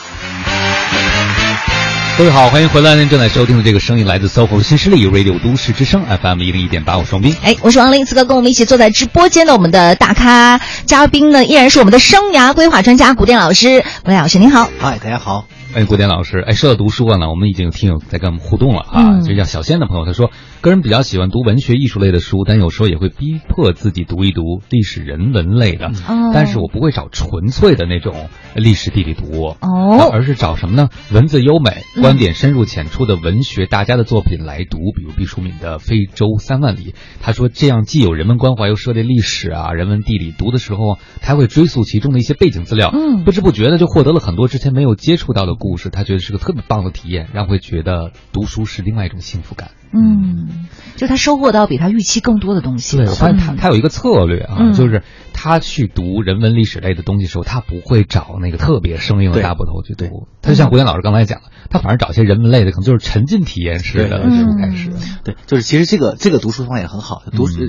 各位好，欢迎回来！您正在收听的这个声音来自 SOHO 新势力 Radio 都市之声 FM 一零一点八，我双斌。哎，我是王林。此刻跟我们一起坐在直播间的我们的大咖嘉宾呢，依然是我们的生涯规划专家古典老师。古典老师您好，嗨，大家好。哎，古典老师，哎，说到读书啊呢，我们已经有听友在跟我们互动了啊。就叫小仙的朋友，他说，个人比较喜欢读文学艺术类的书，但有时候也会逼迫自己读一读历史人文类的。嗯。但是我不会找纯粹的那种历史地理读物哦，而是找什么呢？文字优美、观点深入浅出的文学大家的作品来读，比如毕淑敏的《非洲三万里》。他说，这样既有人文关怀，又涉猎历史啊、人文地理。读的时候，他会追溯其中的一些背景资料，嗯，不知不觉的就获得了很多之前没有接触到的。故事，他觉得是个特别棒的体验，让会觉得读书是另外一种幸福感。嗯，就他收获到比他预期更多的东西。对，我发现他他有一个策略啊，就是他去读人文历史类的东西的时候，他不会找那个特别生硬的大部头去读。他就像胡岩老师刚才讲的，他反而找一些人文类的，可能就是沉浸体验式的这种开始。对，就是其实这个这个读书方法也很好，读书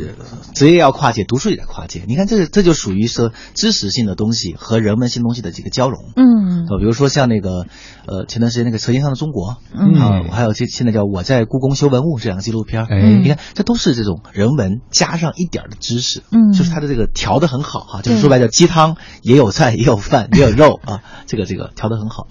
职业要跨界，读书也在跨界。你看，这这就属于说知识性的东西和人文性东西的这个交融。嗯，比如说像那个。呃，前段时间那个《舌尖上的中国》，啊，还有这现在叫我在故宫修文物这两个纪录片，你看这都是这种人文加上一点的知识，嗯，就是它的这个调的很好哈，就是说白了，鸡汤也有菜也有饭也有肉啊，这个这个调得很好。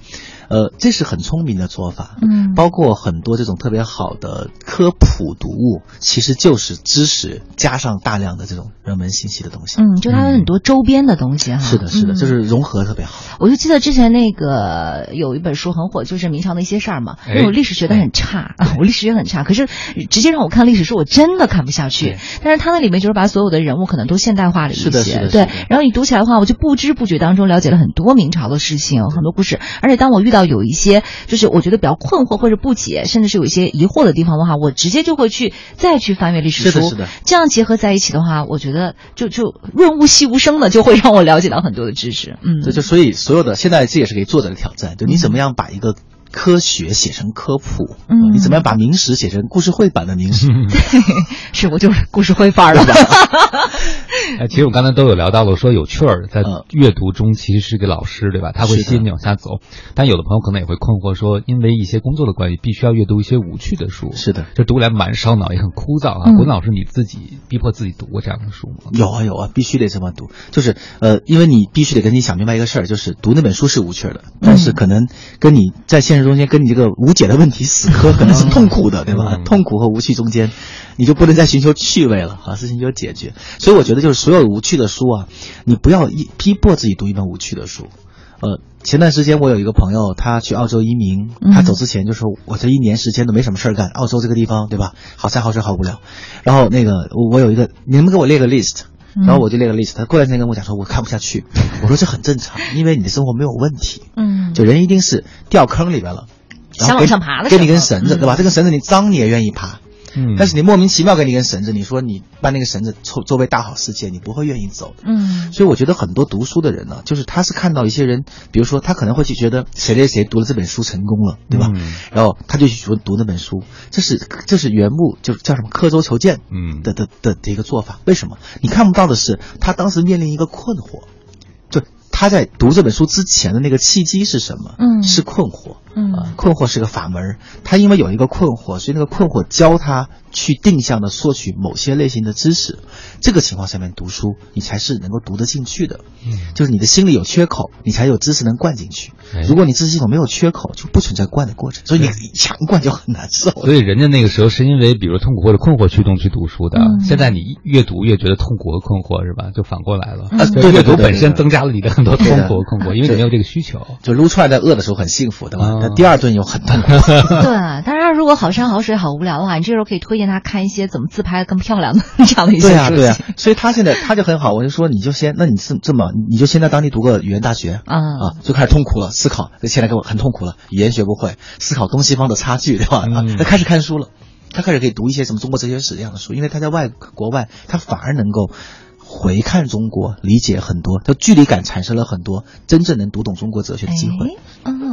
呃，这是很聪明的做法，嗯，包括很多这种特别好的科普读物，其实就是知识加上大量的这种人文信息的东西，嗯，就它有很多周边的东西哈，是的，是的，就是融合特别好。我就记得之前那个有一本书很火，就是明朝的一些事儿嘛，因为我历史学的很差，我历史学很差，可是直接让我看历史书，我真的看不下去。但是它那里面就是把所有的人物可能都现代化了一些，对，然后你读起来的话，我就不知不觉当中了解了很多明朝的事情，很多故事，而且当我遇到有一些就是我觉得比较困惑或者不解，甚至是有一些疑惑的地方的话，我直接就会去再去翻阅历史书。是的，这样结合在一起的话，我觉得就就润物细无声的，就会让我了解到很多的知识。嗯，这就所以所有的现在这也是给作者的挑战，就你怎么样把一个。科学写成科普，嗯，你怎么样把明史写成故事会版的明史？对，是我就是故事会范儿了 吧？哎，其实我刚才都有聊到了，说有趣儿，在阅读中其实是个老师，对吧？他会吸引你往下走。但有的朋友可能也会困惑，说因为一些工作的关系，必须要阅读一些无趣的书。是的，这读来蛮烧脑，也很枯燥啊。郭老师，你自己逼迫自己读过这样的书吗？有啊有啊，必须得这么读。就是呃，因为你必须得跟你想明白一个事儿，就是读那本书是无趣的，但是可能跟你在现实。中间跟你这个无解的问题死磕，可能是痛苦的，对吧？痛苦和无趣中间，你就不能再寻求趣味了啊，事情就解决。所以我觉得，就是所有无趣的书啊，你不要一逼迫自己读一本无趣的书。呃，前段时间我有一个朋友，他去澳洲移民，他走之前就说：“我这一年时间都没什么事儿干，澳洲这个地方，对吧？好山好水好无聊。”然后那个我有一个，你能不能给我列个 list。然后我就列个 list，他过段时间跟我讲说，我看不下去。我说这很正常，因为你的生活没有问题。嗯，就人一定是掉坑里边了，想往上爬了，给你根绳子，对吧？这根绳子你脏你也愿意爬。嗯，但是你莫名其妙给你根绳子，你说你把那个绳子作作为大好世界，你不会愿意走的。嗯，所以我觉得很多读书的人呢，就是他是看到一些人，比如说他可能会去觉得谁谁谁读了这本书成功了，对吧？然后他就去读读那本书，这是这是原木，就叫什么刻舟求剑，嗯的的的的一个做法。为什么？你看不到的是他当时面临一个困惑。就他在读这本书之前的那个契机是什么？嗯，是困惑。嗯，困惑是个法门。他因为有一个困惑，所以那个困惑教他去定向的索取某些类型的知识。这个情况下面读书，你才是能够读得进去的。嗯，就是你的心里有缺口，你才有知识能灌进去。如果你知识系统没有缺口，就不存在灌的过程。所以你强灌就很难受。所以人家那个时候是因为比如痛苦或者困惑驱动去读书的。现在你越读越觉得痛苦和困惑是吧？就反过来了。对，阅读本身增加了你的很多痛苦和困惑，因为你没有这个需求。就撸出来在饿的时候很幸福，对吧？那第二顿又很痛苦。对，当然如果好山好水好无聊的话，你这时候可以推荐他看一些怎么自拍更漂亮的这样的一些书。对啊，对啊。所以他现在他就很好，我就说你就先，那你这这么你就先在当地读个语言大学啊啊，就开始痛苦了，思考。现在给我很痛苦了，语言学不会，思考东西方的差距，对吧？啊，他开始看书了，他开始可以读一些什么中国哲学史这样的书，因为他在外国外，他反而能够。回看中国，理解很多，他距离感产生了很多，真正能读懂中国哲学的机会。哦，就是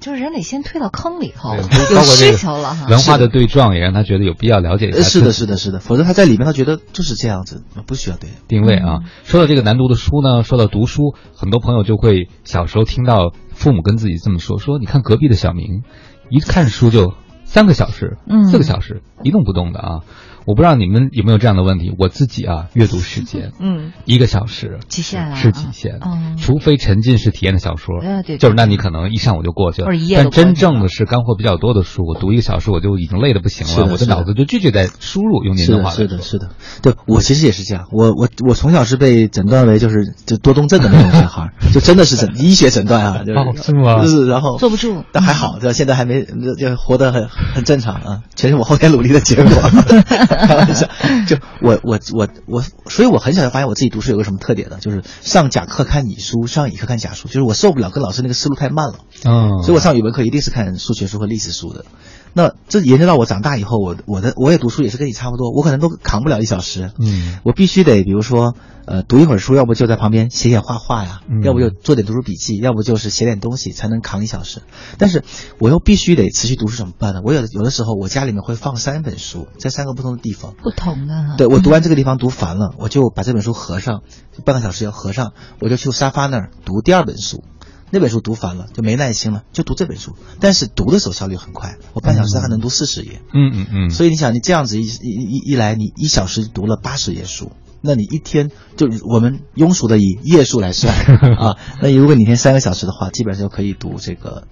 就是人得先推到坑里头，有需求了哈。文化的对撞也让他觉得有必要了解一下。是的，是的，是的，否则他在里面他觉得就是这样子，不需要对定位啊。说到这个难读的书呢，说到读书，很多朋友就会小时候听到父母跟自己这么说：说你看隔壁的小明，一看书就三个小时、四个小时一动不动的啊。我不知道你们有没有这样的问题，我自己啊，阅读时间，嗯，一个小时极限了，是极限，嗯，除非沉浸式体验的小说，对，就是那你可能一上午就过去了，但真正的是干货比较多的书，我读一个小时我就已经累得不行了，我的脑子就拒绝在输入，用您的话是的，是的，对我其实也是这样，我我我从小是被诊断为就是就多动症的那种小孩，就真的是诊医学诊断啊，是吗？就是然后坐不住，但还好，这现在还没就活得很很正常啊，全是我后天努力的结果，开玩笑。就我我我我，所以我很小就发现我自己读书有个什么特点呢？就是上甲课看乙书，上乙课看甲书，就是我受不了跟老师那个思路太慢了。嗯，所以我上语文课一定是看数学书和历史书的。那这延伸到我长大以后，我我的我也读书也是跟你差不多，我可能都扛不了一小时。嗯，我必须得比如说。呃，读一会儿书，要不就在旁边写写画画呀，要不就做点读书笔记，要不就是写点东西，才能扛一小时。但是我又必须得持续读书，怎么办呢？我有有的时候，我家里面会放三本书，在三个不同的地方，不同的。对我读完这个地方读烦了，我就把这本书合上，半个小时要合上，我就去沙发那儿读第二本书。那本书读烦了，就没耐心了，就读这本书。但是读的时候效率很快，我半小时还能读四十页。嗯嗯嗯。所以你想，你这样子一一一一来，你一小时读了八十页书。那你一天就我们庸俗的以页数来算 啊，那如果你一天三个小时的话，基本上就可以读这个，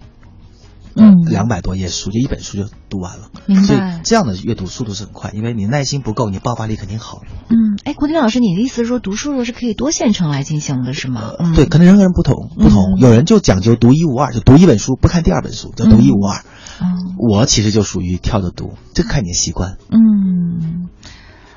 嗯，两百多页书，就一本书就读完了。所以这样的阅读速度是很快，因为你耐心不够，你爆发力肯定好。嗯，哎，郭天老师，你的意思是说读书是可以多线程来进行的，是吗？对，可能人和人不同，不同。有人就讲究独一无二，就读一本书不看第二本书，叫独一无二。嗯。我其实就属于跳着读，这看你的习惯。嗯。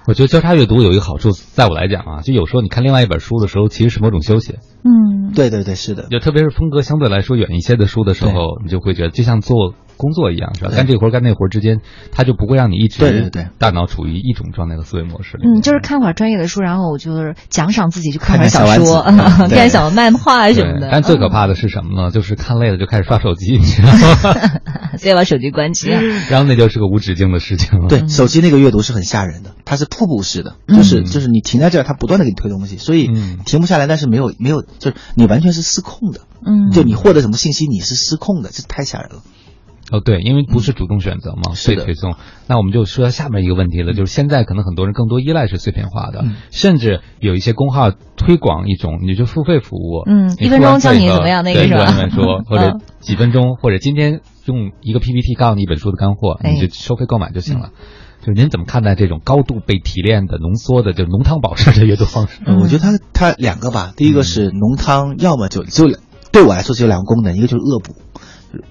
我觉得交叉阅读有一个好处，在我来讲啊，就有时候你看另外一本书的时候，其实是某种休息。嗯，对对对，是的。就特别是风格相对来说远一些的书的时候，你就会觉得就像做。工作一样是吧？干这活干那活之间，他就不会让你一直对对对大脑处于一种状态的思维模式里。嗯，就是看会儿专业的书，然后我就是奖赏自己，去看会儿小说，看小漫画什么的。但最可怕的是什么呢？就是看累了就开始刷手机，再 把手机关机，然后那就是个无止境的事情了。对，手机那个阅读是很吓人的，它是瀑布式的，就是就是你停在这儿，它不断的给你推东西，所以停不下来，但是没有没有，就是你完全是失控的。嗯，就你获得什么信息，你是失控的，这太吓人了。哦，对，因为不是主动选择嘛，被推送。那我们就说到下面一个问题了，就是现在可能很多人更多依赖是碎片化的，甚至有一些公号推广一种，你就付费服务，嗯，一分钟教你怎么样那个是吧？说 或者几分钟，或者今天用一个 PPT 告诉你一本书的干货，你就收费购买就行了。就您怎么看待这种高度被提炼的、浓缩的，就浓汤宝式的阅读方式？我觉得它它两个吧，第一个是浓汤，要么就就对我来说只有两个功能，一个就是恶补。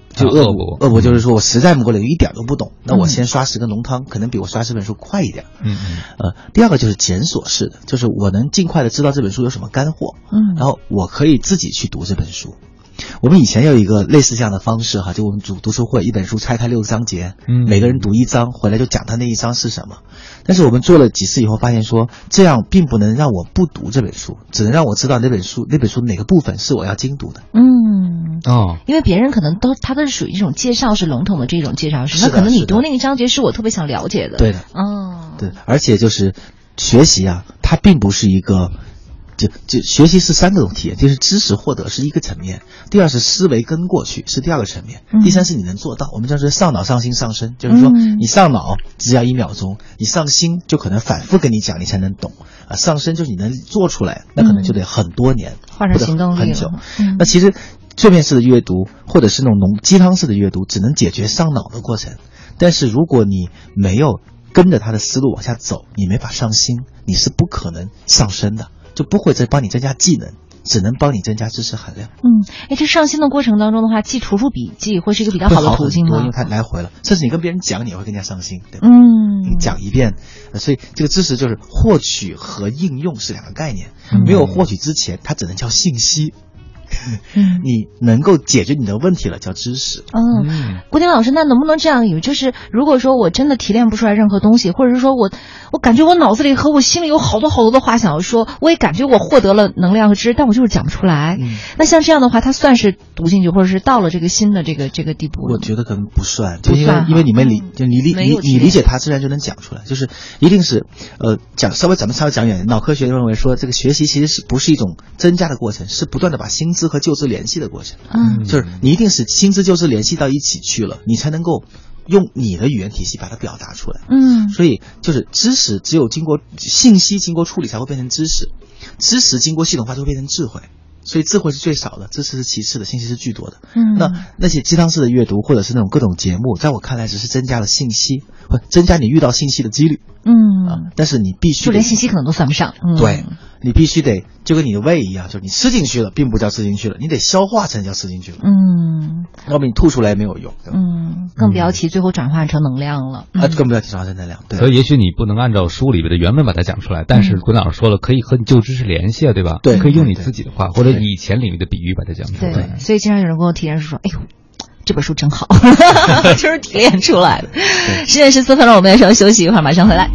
就恶补，恶补就是说我实在模了，一点都不懂，那我先刷十个浓汤，可能比我刷十本书快一点。嗯嗯。呃，第二个就是检索式的，就是我能尽快的知道这本书有什么干货。嗯。然后我可以自己去读这本书。我们以前有一个类似这样的方式哈，就我们组读书会，一本书拆开六个章节，嗯，每个人读一章，回来就讲他那一章是什么。但是我们做了几次以后，发现说这样并不能让我不读这本书，只能让我知道那本书那本书哪个部分是我要精读的。嗯，哦，因为别人可能都他都是属于一种介绍式笼统的这种介绍式，那可能你读那个章节是我特别想了解的。对的，哦，对，而且就是学习啊，它并不是一个。就就学习是三个种体验，就是知识获得是一个层面，第二是思维跟过去是第二个层面，第三是你能做到。我们叫做上脑上心上身，就是说你上脑只要一秒钟，你上心就可能反复跟你讲，你才能懂啊。上身就是你能做出来，那可能就得很多年，或者很久。那其实碎片式的阅读或者是那种浓鸡汤式的阅读，只能解决上脑的过程。但是如果你没有跟着他的思路往下走，你没法上心，你是不可能上升的。就不会再帮你增加技能，只能帮你增加知识含量。嗯，哎，这上新的过程当中的话，记图书笔记会是一个比较好的途径吗？因为它来回了，甚至你跟别人讲，你也会更加上心，对吧？嗯，你讲一遍，所以这个知识就是获取和应用是两个概念。没有获取之前，它只能叫信息。你能够解决你的问题了，叫知识。嗯，郭丁老师，那能不能这样？就是如果说我真的提炼不出来任何东西，或者是说我，我感觉我脑子里和我心里有好多好多的话想要说，我也感觉我获得了能量和知识，但我就是讲不出来。那像这样的话，它算是读进去，或者是到了这个新的这个这个地步？我觉得可能不算，就因为因为你们理就你理你你理解它，自然就能讲出来。就是一定是呃讲稍微咱们稍微讲远，脑科学认为说这个学习其实是不是一种增加的过程，是不断的把新知和旧知联系的过程。嗯，就是你一定是新知旧知联系到一起去了，你才能够。用你的语言体系把它表达出来，嗯，所以就是知识只有经过信息经过处理才会变成知识，知识经过系统化就会变成智慧，所以智慧是最少的，知识是其次的，信息是巨多的。嗯，那那些鸡汤式的阅读或者是那种各种节目，在我看来只是增加了信息，不增加你遇到信息的几率。嗯，啊但是你必须就连信息可能都算不上。嗯对。你必须得就跟你的胃一样，就是你吃进去了，并不叫吃进去了，你得消化才叫吃进去了。嗯，要不你吐出来也没有用。嗯，更不要提最后转化成能量了。啊，更不要提转化成能量。对。所以也许你不能按照书里边的原文把它讲出来，但是郭老师说了，可以和你旧知识联系啊，对吧？对。可以用你自己的话或者以前领域的比喻把它讲出来。对。所以经常有人跟我提验说：“哎呦，这本书真好，就是提炼出来的。”十点十四分了，我们要稍微休息一会儿，马上回来。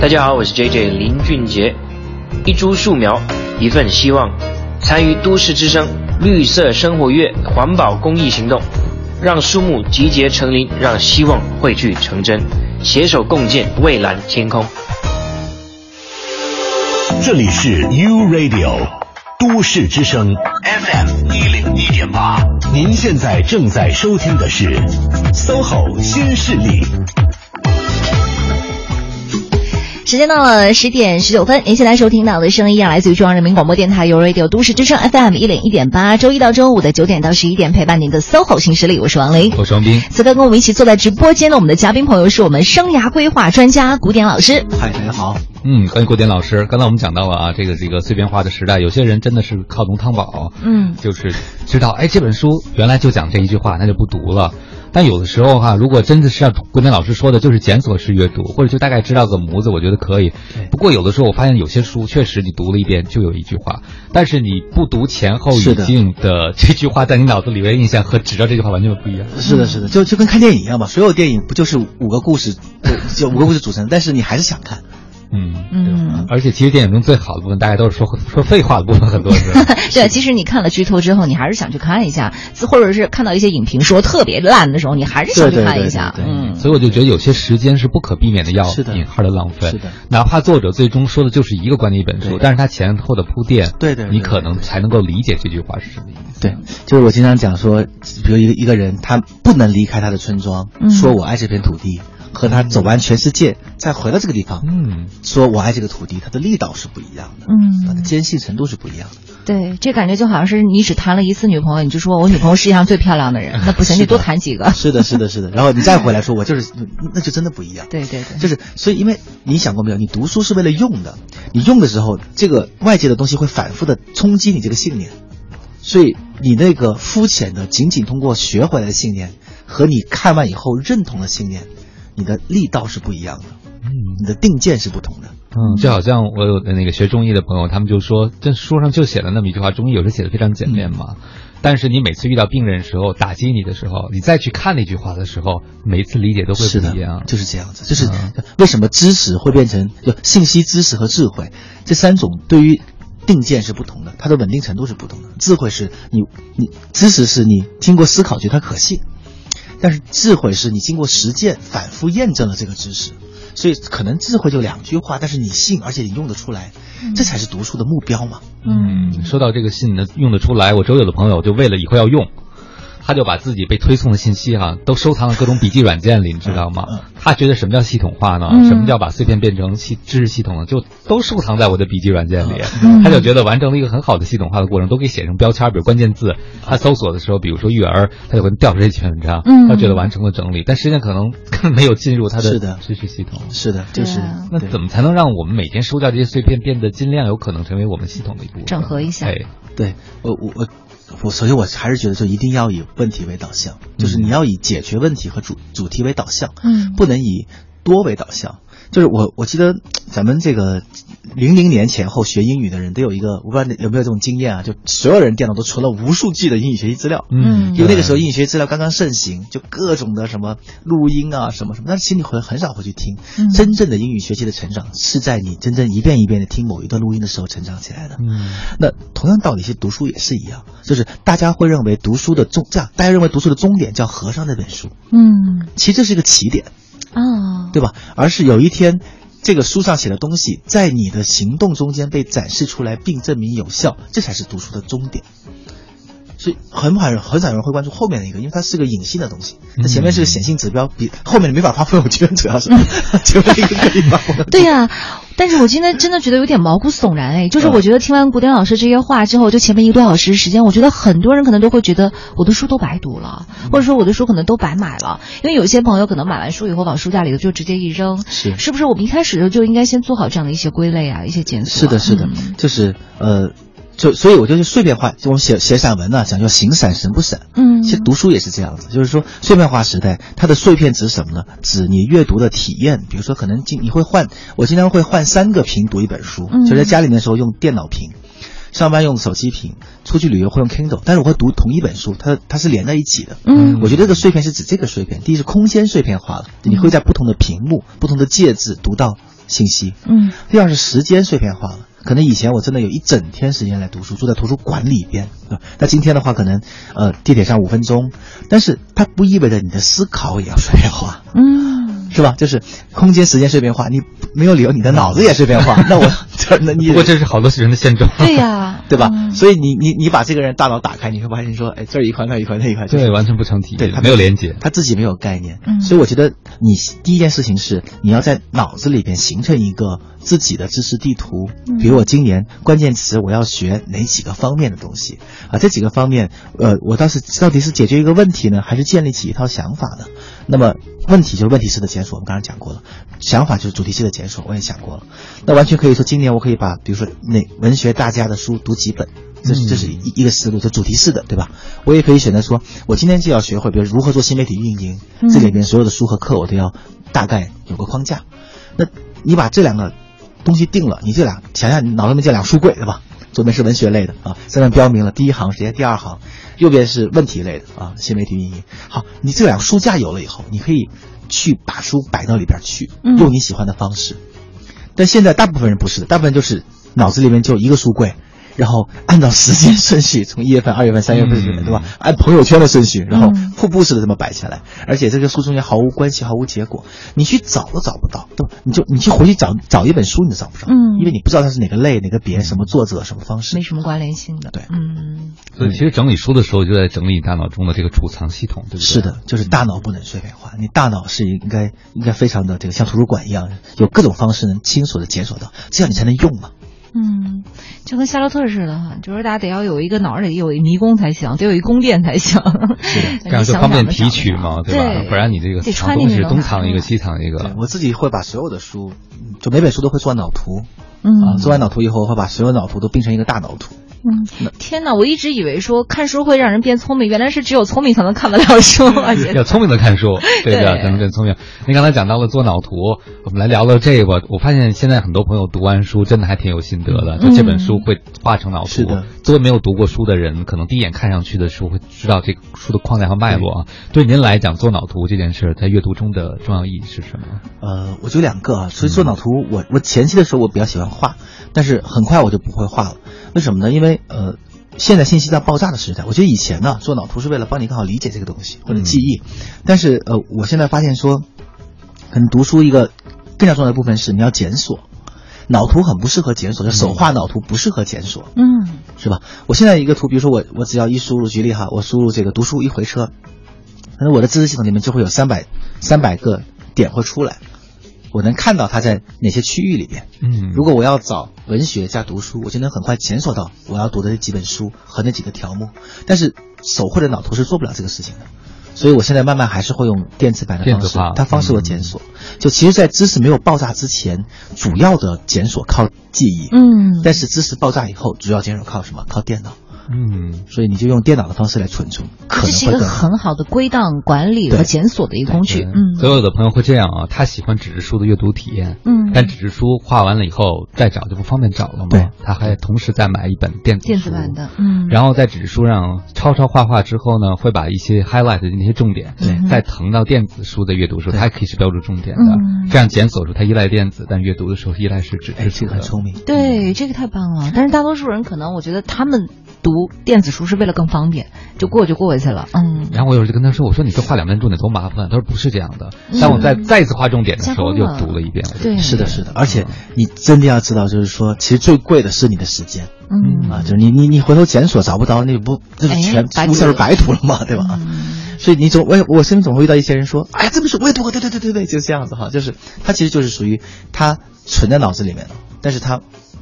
大家好，我是 J J 林俊杰。一株树苗，一份希望。参与都市之声绿色生活月环保公益行动，让树木集结成林，让希望汇聚成真，携手共建蔚蓝天空。这里是 U Radio 都市之声 FM 一零一点八，您现在正在收听的是 SOHO 新势力。时间到了十点十九分，您现在收听到的声音啊，来自于中央人民广播电台 u Radio 都市之声 FM 一零一点八，周一到周五的九点到十一点陪伴您的 SOHO 新势力，我是王琳，我是王斌。此刻跟我们一起坐在直播间的我们的嘉宾朋友是我们生涯规划专家古典老师。嗨，大家好。嗯，关于古典老师，刚才我们讲到了啊，这个这个碎片化的时代，有些人真的是靠浓汤宝，嗯，就是知道哎这本书原来就讲这一句话，那就不读了。但有的时候哈，如果真的是像郭天老师说的，就是检索式阅读，或者就大概知道个模子，我觉得可以。不过有的时候我发现有些书确实你读了一遍就有一句话，但是你不读前后语境的这句话，在你脑子里面印象和知道这句话完全不一样。是的，是的，就就跟看电影一样吧，所有电影不就是五个故事，就五个故事组成，但是你还是想看。嗯嗯，而且其实电影中最好的部分，大家都是说说废话的部分很多是。对，其实你看了剧透之后，你还是想去看一下，或者是看到一些影评说特别烂的时候，你还是想去看一下。嗯，所以我就觉得有些时间是不可避免的要引号的浪费。是的，哪怕作者最终说的就是一个关于一本书，但是他前后的铺垫，对对，你可能才能够理解这句话是什么意思。对，就是我经常讲说，比如一个一个人，他不能离开他的村庄，说我爱这片土地。和他走完全世界，再回到这个地方，嗯，说我爱这个土地，它的力道是不一样的，嗯，他的坚信程度是不一样的。对，这感觉就好像是你只谈了一次女朋友，你就说我女朋友世界上最漂亮的人，那不行，你多谈几个。是的，是的，是的。然后你再回来说，我就是，那就真的不一样。对对对，就是所以，因为你想过没有，你读书是为了用的，你用的时候，这个外界的东西会反复的冲击你这个信念，所以你那个肤浅的，仅仅通过学回来的信念，和你看完以后认同的信念。你的力道是不一样的，嗯，你的定见是不同的，嗯，就好像我有的那个学中医的朋友，他们就说，这书上就写了那么一句话，中医有时写的非常简练嘛，但是你每次遇到病人时候打击你的时候，你再去看那句话的时候，每一次理解都会不一样，就是这样子，就是为什么知识会变成就信息、知识和智慧这三种对于定见是不同的，它的稳定程度是不同的，智慧是你你知识是你经过思考觉得它可信。但是智慧是你经过实践反复验证了这个知识，所以可能智慧就两句话，但是你信，而且你用得出来，这才是读书的目标嘛。嗯，说到这个信能，用得出来，我周有的朋友就为了以后要用。他就把自己被推送的信息哈都收藏了各种笔记软件里，你知道吗？他觉得什么叫系统化呢？什么叫把碎片变成系知识系统呢？就都收藏在我的笔记软件里。他就觉得完成了一个很好的系统化的过程，都可以写成标签，比如关键字。他搜索的时候，比如说育儿，他就会调出这几篇文章。他觉得完成了整理，但实际上可能根本没有进入他的知识系统。是的，就是那怎么才能让我们每天收掉这些碎片，变得尽量有可能成为我们系统的一部分？整合一下。哎，对我我我。我所以我还是觉得，就一定要以问题为导向，就是你要以解决问题和主主题为导向，嗯，不能以多为导向。就是我我记得咱们这个零零年前后学英语的人都有一个，我不知道有没有这种经验啊？就所有人电脑都存了无数 G 的英语学习资料，嗯，因为那个时候英语学习资料刚刚盛行，就各种的什么录音啊什么什么，但是其实你会很少会去听。真正的英语学习的成长是在你真正一遍一遍的听某一段录音的时候成长起来的。嗯，那同样道理，其实读书也是一样，就是大家会认为读书的终这样，大家认为读书的终点叫合上那本书，嗯，其实这是一个起点。啊，对吧？而是有一天，这个书上写的东西在你的行动中间被展示出来，并证明有效，这才是读书的终点。所以很少人很少人会关注后面的一个，因为它是个隐性的东西。那前面是个显性指标，比后面没法发朋友圈，主要是 前面一个可以发。对呀，但是我今天真的觉得有点毛骨悚然哎，就是我觉得听完古典老师这些话之后，就前面一个多小时时间，我觉得很多人可能都会觉得我的书都白读了，或者说我的书可能都白买了，因为有些朋友可能买完书以后往书架里头就直接一扔。是，是不是我们一开始就应该先做好这样的一些归类啊，一些检索？是的，是的，就是呃。就所以，我就是碎片化。就我们写写散文呢，讲究形散神不散。嗯，其实读书也是这样子，就是说碎片化时代，它的碎片指什么呢？指你阅读的体验。比如说，可能经你会换，我经常会换三个屏读一本书。就在家里面的时候用电脑屏，上班用手机屏，出去旅游会用 Kindle。但是我会读同一本书，它它是连在一起的。嗯，我觉得这个碎片是指这个碎片。第一是空间碎片化了，你会在不同的屏幕、不同的介质读到信息，嗯，第二是时间碎片化了。可能以前我真的有一整天时间来读书，住在图书馆里边，那今天的话，可能呃地铁上五分钟，但是它不意味着你的思考也要碎片化，嗯，是吧？就是空间时间碎片化，你没有理由你的脑子也碎片化，那我 那你不过这是好多人的现状，对呀，对吧？所以你你你把这个人大脑打开，你会发现说，哎，这一块那一块那一块，对，完全不成体，对，他没有连接，他自己没有概念，嗯，所以我觉得你第一件事情是你要在脑子里边形成一个自己的知识地图，比如我今年关键词我要学哪几个方面的东西啊？这几个方面，呃，我倒是到底是解决一个问题呢，还是建立起一套想法呢？那么问题就是问题式的检索，我们刚才讲过了；想法就是主题式的检索，我也讲过了。那完全可以说，今年我可以把比如说那文学大家的书读几本，这这是一一个思路，就主题式的，对吧？我也可以选择说，我今天就要学会，比如如何做新媒体运营，这里边所有的书和课我都要大概有个框架。那你把这两个东西定了，你这俩想想，你脑子里面这两书柜，对吧？左边是文学类的啊，上面标明了第一行直接第二行，右边是问题类的啊，新媒体运营。好，你这两个书架有了以后，你可以去把书摆到里边去，用你喜欢的方式。但现在大部分人不是的，大部分就是脑子里面就一个书柜。然后按照时间顺序，从一月份、二月份、三月份，对吧？按朋友圈的顺序，然后瀑布式的这么摆下来，而且这个书中间毫无关系、毫无结果，你去找都找不到，对吧？你就你去回去找找一本书，你都找不着，嗯，因为你不知道它是哪个类、哪个别、什么作者、什么方式，没什么关联性的，对，嗯。所以其实整理书的时候，就在整理你大脑中的这个储藏系统，对不对？是的，就是大脑不能碎片化，你大脑是应该应该非常的这个像图书馆一样，有各种方式能清楚的检索到，这样你才能用嘛。嗯，就跟夏洛特似的哈，就是大家得要有一个脑里有一迷宫才行，得有一宫殿才行，是这样就方便提取嘛，对吧？不然你这个藏东西东藏一个西藏一个。我自己会把所有的书，就每本书都会做脑图，嗯，啊，做完脑图以后会把所有脑图都并成一个大脑图。嗯，天哪！我一直以为说看书会让人变聪明，原来是只有聪明才能看得了书。要 聪明的看书，对 对，才能变聪明。您刚才讲到了做脑图，我们来聊聊这个。我发现现在很多朋友读完书真的还挺有心得的，就这本书会画成脑图。是的，作为没有读过书的人，可能第一眼看上去的时候会知道这个书的框架和脉络啊。对您来讲，做脑图这件事在阅读中的重要意义是什么？呃，我就两个啊。所以做脑图，我我前期的时候我比较喜欢画，但是很快我就不会画了。为什么呢？因为呃。现在信息在爆炸的时代，我觉得以前呢做脑图是为了帮你更好理解这个东西或者记忆，但是呃，我现在发现说，可能读书一个更加重要的部分是你要检索，脑图很不适合检索，就手画脑图不适合检索，嗯，是吧？我现在一个图，比如说我我只要一输入，举例哈，我输入这个读书一回车，可能我的知识系统里面就会有三百三百个点会出来。我能看到它在哪些区域里边。嗯，如果我要找文学加读书，我就能很快检索到我要读的那几本书和那几个条目。但是手绘的脑图是做不了这个事情的，所以我现在慢慢还是会用电子版的方式，它方式我检索。就其实，在知识没有爆炸之前，主要的检索靠记忆。嗯，但是知识爆炸以后，主要检索靠什么？靠电脑。嗯，所以你就用电脑的方式来存储，可这是一个很好的归档、管理和检索的一个工具。嗯，所有的朋友会这样啊，他喜欢纸质书的阅读体验，嗯，但纸质书画完了以后再找就不方便找了嘛。对，他还同时再买一本电子电子版的，嗯，然后在纸质书上抄抄画画之后呢，会把一些 highlight 的那些重点，对，再腾到电子书的阅读时候，它还可以是标注重点的，嗯、这样检索出它依赖电子，但阅读的时候依赖是纸质书的，很聪明。对，这个太棒了。但是大多数人可能，我觉得他们读电子书是。为了更方便，就过就过去了。嗯，然后我有时就跟他说：“我说你这画两遍重点多麻烦。”他说：“不是这样的。”当我再再一次画重点的时候，又读了一遍。对，是的，是的。而且你真的要知道，就是说，其实最贵的是你的时间。嗯啊，就是你你你回头检索找不到，那不全无下是白涂了嘛，对吧？所以你总我我身边总会遇到一些人说：“哎呀，这本书我也读过。”对对对对对，就是这样子哈。就是他其实就是属于他存在脑子里面了，但是他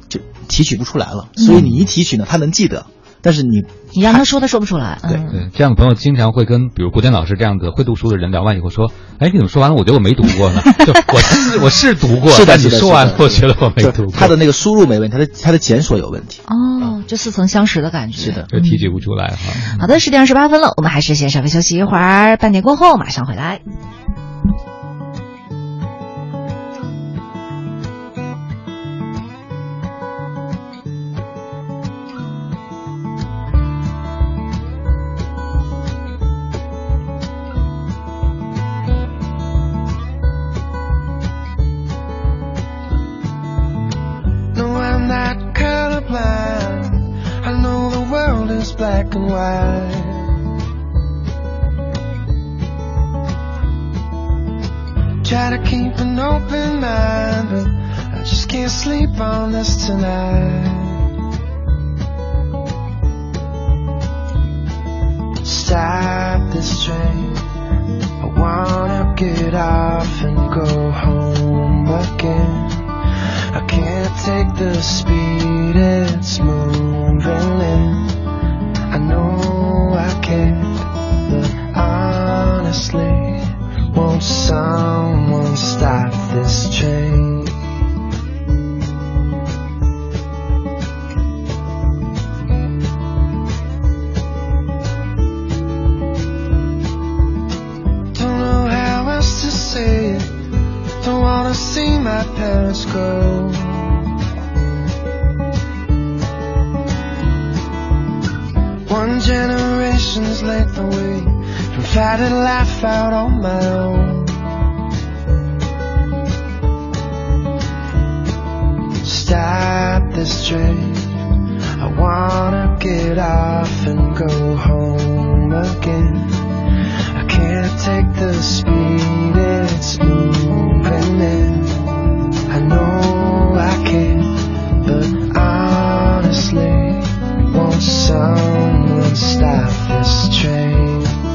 就提取不出来了。所以你一提取呢，他能记得。但是你你让他说，他说不出来。对对，这样的朋友经常会跟比如古典老师这样子会读书的人聊完以后说：“哎，你怎么说完了？我觉得我没读过呢。就我是我是读过，是但你说完了，我觉得我没读过。他的那个输入没问题，他的他的检索有问题。哦，就似曾相识的感觉。是的，就提取不出来哈。好的，十点二十八分了，我们还是先稍微休息一会儿，半点过后马上回来。And white. Try to keep an open mind, but I just can't sleep on this tonight. Stop this train. I wanna get off and go home again. I can't take the speed it's moving in. I know I can't, but honestly, won't someone stop this train? Don't know how else to say it. Don't wanna see my parents go. One generation's length away from fighting life out on my own. Stop this train. I wanna get off and go home again. I can't take the speed it's moving in. I know I can, but honestly, won't someone stop this train?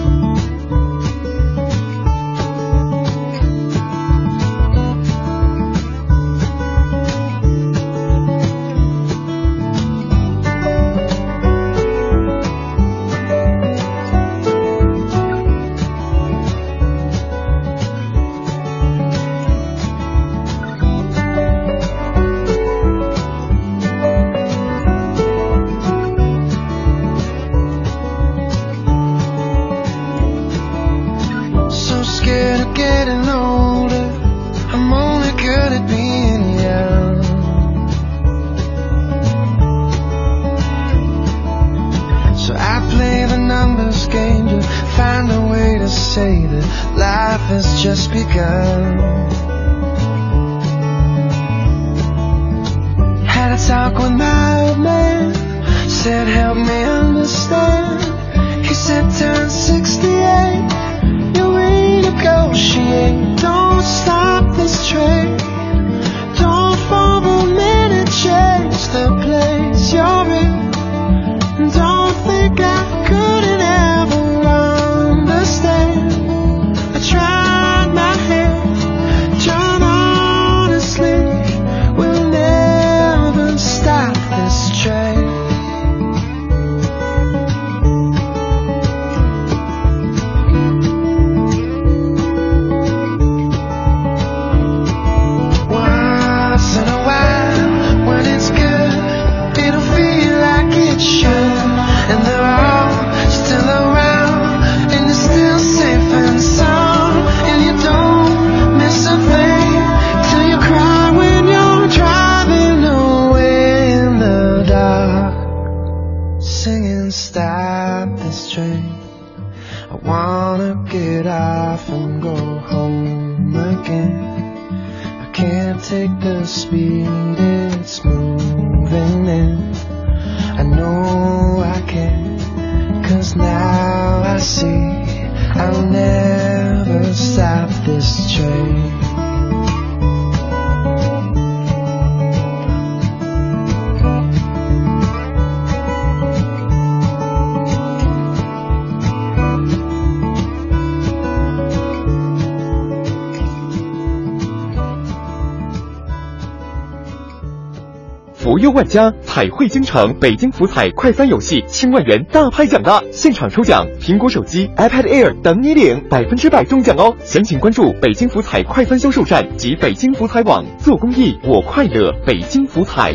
万家，彩绘京城，北京福彩快三游戏千万元大拍奖的，现场抽奖，苹果手机、iPad Air 等你领，百分之百中奖哦！详情关注北京福彩快三销售站及北京福彩网。做公益，我快乐。北京福彩。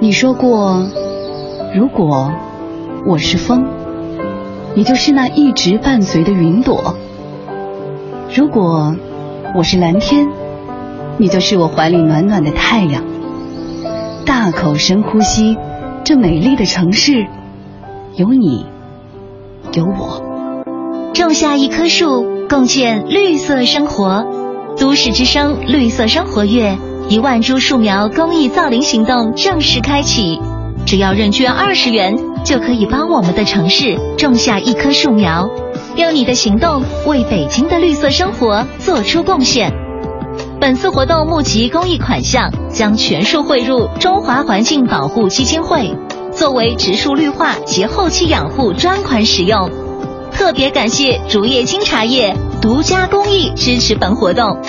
你说过，如果我是风，你就是那一直伴随的云朵；如果我是蓝天，你就是我怀里暖暖的太阳。大口深呼吸，这美丽的城市，有你，有我。种下一棵树，共建绿色生活。都市之声绿色生活月一万株树苗公益造林行动正式开启，只要认捐二十元，就可以帮我们的城市种下一棵树苗，用你的行动为北京的绿色生活做出贡献。本次活动募集公益款项将全数汇入中华环境保护基金会，作为植树绿化及后期养护专款使用。特别感谢竹叶青茶叶独家公益支持本活动。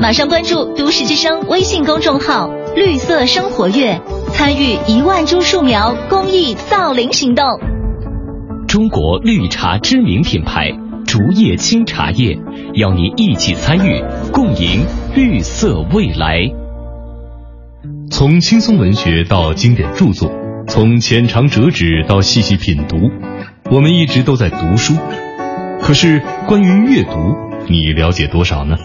马上关注都市之声微信公众号“绿色生活月”，参与一万株树苗公益造林行动。中国绿茶知名品牌竹叶青茶叶，邀您一起参与，共赢绿色未来。从轻松文学到经典著作，从浅尝辄止到细细品读，我们一直都在读书。可是关于阅读，你了解多少呢？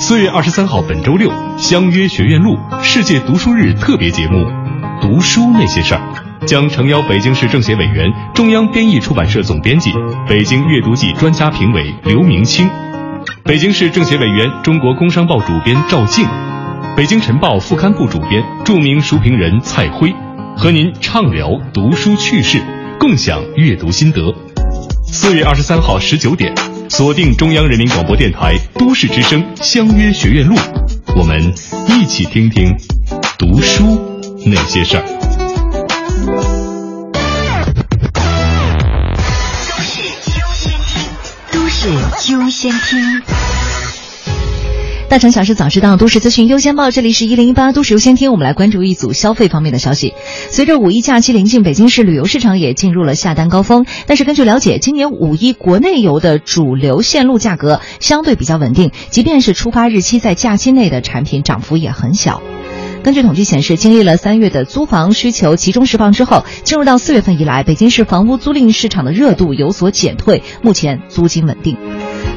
四月二十三号，本周六，相约学院路世界读书日特别节目《读书那些事儿》，将诚邀北京市政协委员、中央编译出版社总编辑、北京阅读季专家评委刘明清，北京市政协委员、中国工商报主编赵静，北京晨报副刊部主编、著名书评人蔡辉，和您畅聊读书趣事，共享阅读心得。四月二十三号十九点。锁定中央人民广播电台都市之声，相约学院路，我们一起听听读书那些事儿。都市优先听，都市优先听。大城小事早知道，都市资讯优先报。这里是一零一八都市优先听，我们来关注一组消费方面的消息。随着五一假期临近，北京市旅游市场也进入了下单高峰。但是根据了解，今年五一国内游的主流线路价格相对比较稳定，即便是出发日期在假期内的产品，涨幅也很小。根据统计显示，经历了三月的租房需求集中释放之后，进入到四月份以来，北京市房屋租赁市场的热度有所减退，目前租金稳定。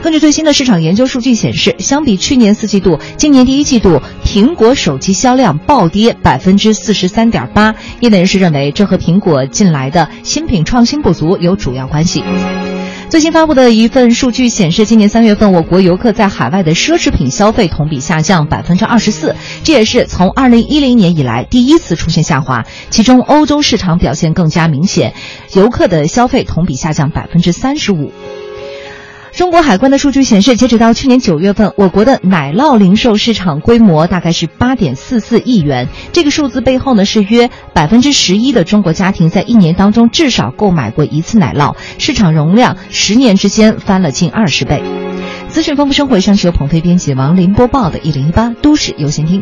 根据最新的市场研究数据显示，相比去年四季度，今年第一季度苹果手机销量暴跌百分之四十三点八。业内人士认为，这和苹果近来的新品创新不足有主要关系。最新发布的一份数据显示，今年三月份我国游客在海外的奢侈品消费同比下降百分之二十四，这也是从二零一零年以来第一次出现下滑。其中，欧洲市场表现更加明显，游客的消费同比下降百分之三十五。中国海关的数据显示，截止到去年九月份，我国的奶酪零售市场规模大概是八点四四亿元。这个数字背后呢，是约百分之十一的中国家庭在一年当中至少购买过一次奶酪，市场容量十年之间翻了近二十倍。资讯丰富生活，上是由鹏飞编辑、王林播报的《一零一八都市优先听》。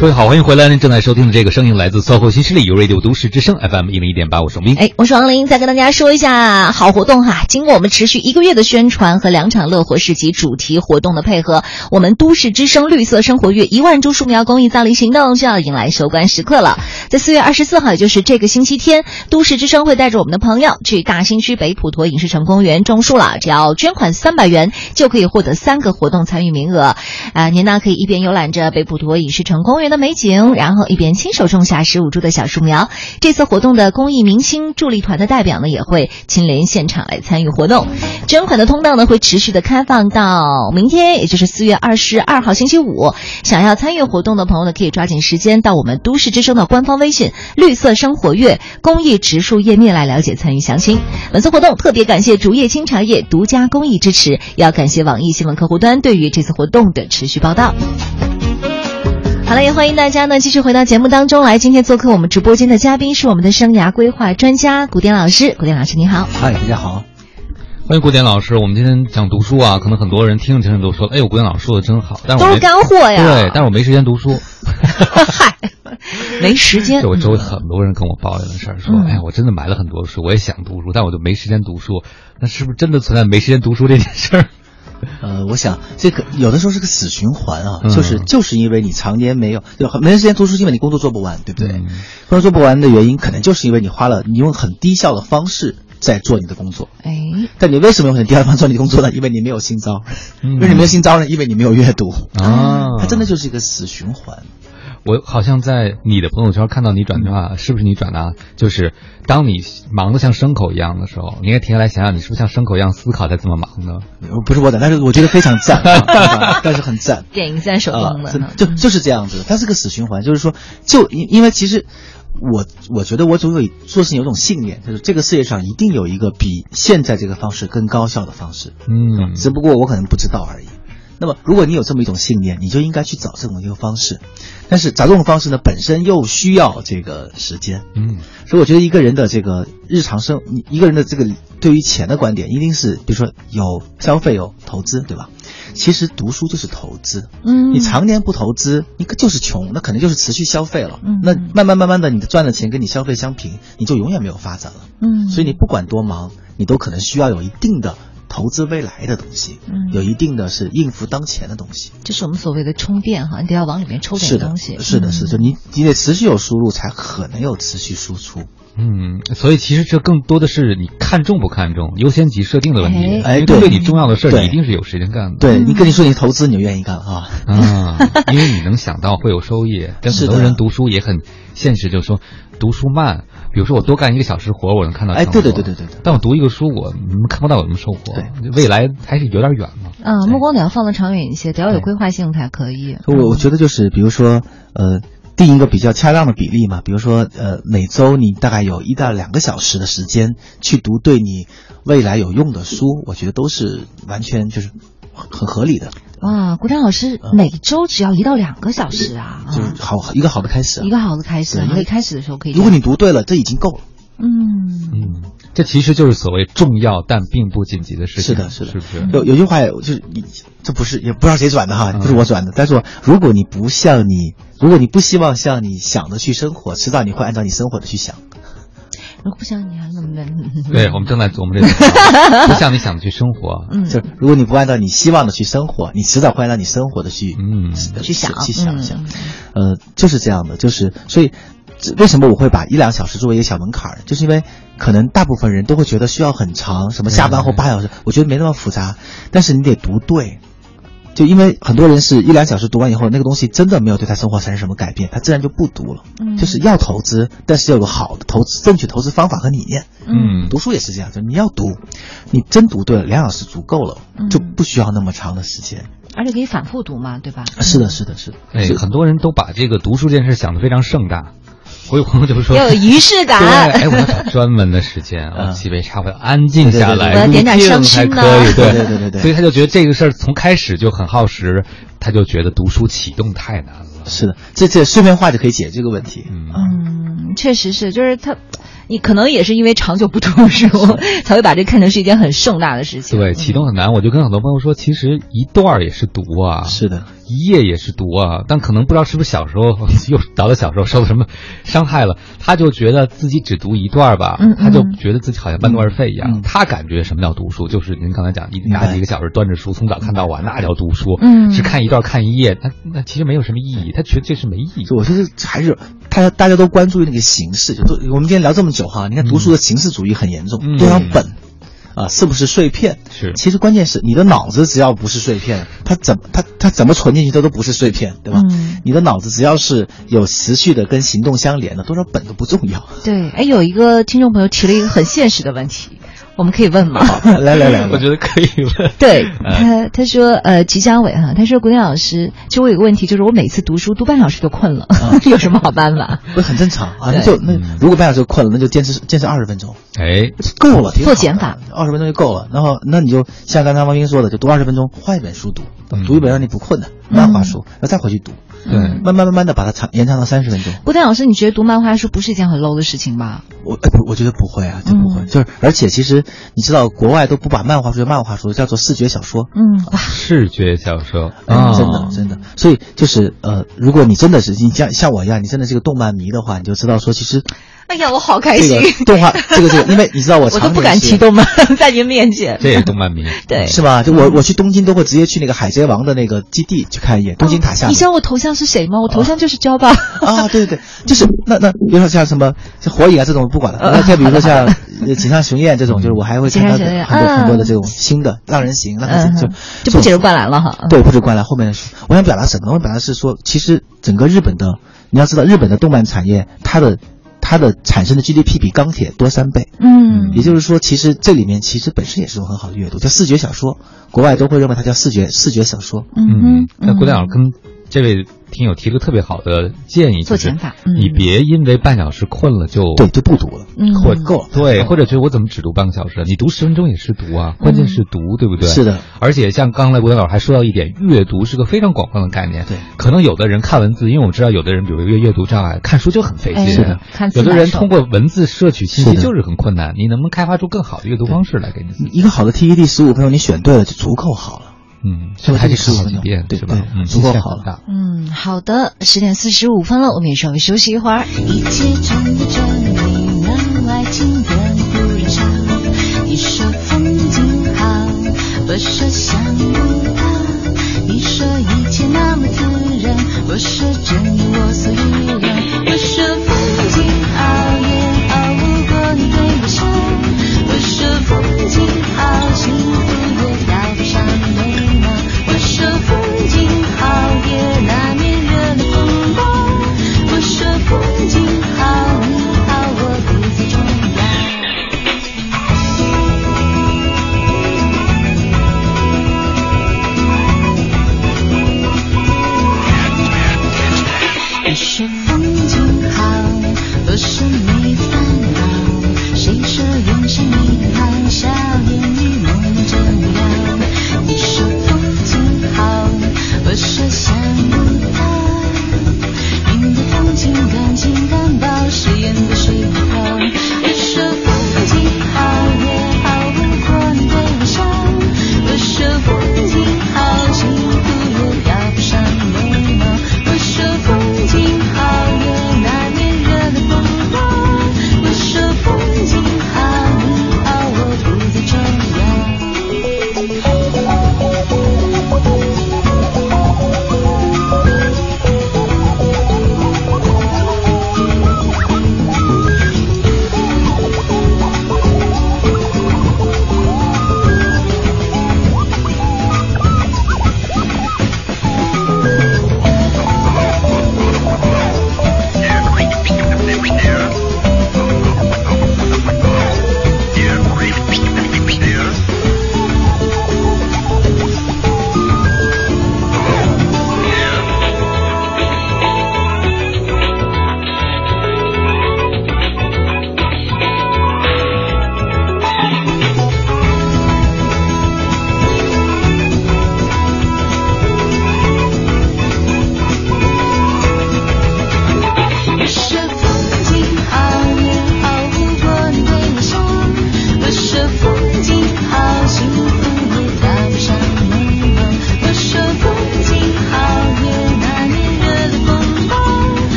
各位好，欢迎回来！您正在收听的这个声音来自搜狐新势力，由 Radio 都市之声 FM 一零一点八，我是王斌。哎，我是王林，再跟大家说一下好活动哈！经过我们持续一个月的宣传和两场乐活市集主题活动的配合，我们都市之声绿色生活月一万株树苗公益造林行动就要迎来收官时刻了。在四月二十四号，也就是这个星期天，都市之声会带着我们的朋友去大兴区北普陀影视城公园种树了。只要捐款三百元，就可以获得三个活动参与名额。啊，您呢可以一边游览着北普陀影视城公园的美景，然后一边亲手种下十五株的小树苗。这次活动的公益明星助力团的代表呢，也会亲临现场来参与活动。捐款的通道呢，会持续的开放到明天，也就是四月二十二号星期五。想要参与活动的朋友呢，可以抓紧时间到我们都市之声的官方微信“绿色生活月”公益植树页面来了解参与详情。本次活动特别感谢竹叶青茶叶独家公益支持，要感谢网易新闻客户端对于这次活动的持续报道。好了，也欢迎大家呢继续回到节目当中来。今天做客我们直播间的嘉宾是我们的生涯规划专家古典老师。古典老师，你好。嗨，大家好。欢迎古典老师。我们今天讲读书啊，可能很多人听着听着都说：“哎呦，古典老师说的真好。”但是都是干货呀。对，但是我没时间读书。嗨，没时间。我周围很多人跟我抱怨的事儿，说：“哎呀，我真的买了很多书，我也想读书，但我就没时间读书。那是不是真的存在没时间读书这件事儿？”呃，我想这个有的时候是个死循环啊，就是就是因为你常年没有就没时间读书，因为你工作做不完，对不对？工作做不完的原因，可能就是因为你花了你用很低效的方式在做你的工作。哎，但你为什么用很低效的方式做你的工作呢？因为你没有新招，为什么没有新招呢？因为你没有阅读啊，它真的就是一个死循环。我好像在你的朋友圈看到你转的话，是不是你转的？就是当你忙得像牲口一样的时候，你应该停下来想想，你是不是像牲口一样思考才这么忙呢？不是我的，但是我觉得非常赞，但是很赞。点一赞手就就是这样子，它是个死循环。就是说，就因因为其实我我觉得我总有做事情有种信念，就是这个世界上一定有一个比现在这个方式更高效的方式。嗯，只不过我可能不知道而已。那么，如果你有这么一种信念，你就应该去找这种一个方式。但是找这种方式呢，本身又需要这个时间。嗯，所以我觉得一个人的这个日常生，一个人的这个对于钱的观点，一定是比如说有消费有投资，对吧？其实读书就是投资。嗯，你常年不投资，你就是穷，那可能就是持续消费了。嗯，那慢慢慢慢的，你的赚的钱跟你消费相平，你就永远没有发展了。嗯，所以你不管多忙，你都可能需要有一定的。投资未来的东西，嗯，有一定的是应付当前的东西，这是我们所谓的充电哈，你得要往里面抽点东西。是的，是的，是你你得持续有输入，才可能有持续输出。嗯，所以其实这更多的是你看重不看重，优先级设定的问题。哎，对你重要的事儿，你一定是有时间干的。对你跟你说你投资，你就愿意干啊？啊，因为你能想到会有收益。但很多人读书也很现实，就是说读书慢。比如说我多干一个小时活，我能看到。哎，对对对对对。但我读一个书，我看不到有什么收获。对，未来还是有点远嘛。嗯，目光得要放得长远一些，得要有规划性才可以。我我觉得就是，比如说，呃，定一个比较恰当的比例嘛。比如说，呃，每周你大概有一到两个小时的时间去读对你未来有用的书，我觉得都是完全就是很合理的。哇，古丹老师每周只要一到两个小时啊，就是好一个好的开始，一个好的开始。可以开始的时候可以，如果你读对了，这已经够了。嗯嗯，这其实就是所谓重要但并不紧急的事情。是的，是的，是不是？有有句话就是你这不是也不知道谁转的哈，不是我转的。但是说，如果你不像你，如果你不希望像你想的去生活，迟早你会按照你生活的去想。如果不想你还那么闷，对我们正在琢磨这个，不像你想的去生活。嗯，就如果你不按照你希望的去生活，你迟早会按照你生活的去嗯去想去想想。呃，就是这样的，就是所以为什么我会把一两小时作为一个小门槛儿，就是因为可能大部分人都会觉得需要很长，什么下班后八小时，我觉得没那么复杂，但是你得读对。就因为很多人是一两小时读完以后，那个东西真的没有对他生活产生什么改变，他自然就不读了。嗯，就是要投资，但是要有好的投资，正确投资方法和理念。嗯，读书也是这样，就你要读，你真读对了，两小时足够了，就不需要那么长的时间。而且可以反复读嘛，对吧？是的，是的，是的。哎，很多人都把这个读书这件事想得非常盛大。我有朋友就说要有仪式感，哎，我要找专门的时间啊，沏杯茶，我要安静下来，我要点点香薰才可以，对对对对对。所以他就觉得这个事儿从开始就很耗时，他就觉得读书启动太难了。是的，这这碎片化就可以解这个问题。嗯，确实是，就是他。你可能也是因为长久不读书，才会把这看成是一件很盛大的事情。对，启动很难。我就跟很多朋友说，其实一段也是读啊，是的，一页也是读啊。但可能不知道是不是小时候 又到了小时候受了什么伤害了，他就觉得自己只读一段吧，他就觉得自己好像半途而废一样。他感觉什么叫读书，就是您刚才讲，一拿几个小时端着书从早看到晚，那叫读书。嗯，只看一段看一页，那那其实没有什么意义。他觉得这是没意义。我觉得还是他大家都关注于那个形式，就都我们今天聊这么久。哈，你看读书的形式主义很严重，多少本，啊，是不是碎片？是，其实关键是你的脑子只要不是碎片，它怎么它它怎么存进去它都不是碎片，对吧？嗯，你的脑子只要是有持续的跟行动相连的，多少本都不重要。对，哎，有一个听众朋友提了一个很现实的问题。我们可以问吗？来来来，我觉得可以问。对他，他说，呃，吉江伟哈，他说，古典老师，其实我有个问题，就是我每次读书读半小时就困了，有什么好办法？不很正常啊，那就那如果半小时困了，那就坚持坚持二十分钟，哎，够了，做减法，二十分钟就够了。然后，那你就像刚才王斌说的，就读二十分钟，换一本书读，读一本让你不困的。漫画书，然后再回去读。对，慢慢慢慢的把它长延长到三十分钟。顾丹老师，你觉得读漫画书不是一件很 low 的事情吧？我不，我觉得不会啊，就不会。就是而且其实你知道，国外都不把漫画书叫漫画书，叫做视觉小说。嗯，哇，视觉小说啊，真的真的。所以就是呃，如果你真的是你像像我一样，你真的是个动漫迷的话，你就知道说其实。哎呀，我好开心！动画这个这个，因为你知道我我都不敢提动漫 在您面前。这也动漫迷，对，是吧？就我我去东京都会直接去那个海贼王的那个基地去看一眼，东京塔下。你知道我头像是谁吗？我头像就是焦爸。啊，对对对，就是那那比如说像什么像火影啊这种不管了，那再比如说像井上雄彦这种，就是我还会看到很多很多的这种新的浪人行，浪人行就就不解释灌篮了哈。对，不止灌篮后面的，我想表达什么呢？我表达是说，其实整个日本的，你要知道日本的动漫产业，它的。它的产生的 GDP 比钢铁多三倍，嗯，也就是说，其实这里面其实本身也是种很好的阅读，叫视觉小说，国外都会认为它叫视觉视觉小说。嗯，那郭亮跟这位。听友提了特别好的建议，做减法，你别因为半小时困了就对就不读了，或够了，对，或者觉得我怎么只读半个小时？你读十分钟也是读啊，关键是读，对不对？是的，而且像刚才国元老师还说到一点，阅读是个非常广泛的概念，对，可能有的人看文字，因为我们知道有的人比如阅阅读障碍，看书就很费劲，是的，有的人通过文字摄取信息就是很困难，你能不能开发出更好的阅读方式来给你？一个好的 TED 十五分钟你选对了就足够好了。嗯，所以还得看好几遍，对吧？嗯，足够好了。嗯，好的，十点四十五分了，我们也稍微休息一会儿。一切从这里，让爱情变不燃烧。你说风景好，我说想不到。你说一切那么自然，我说正如我所预料。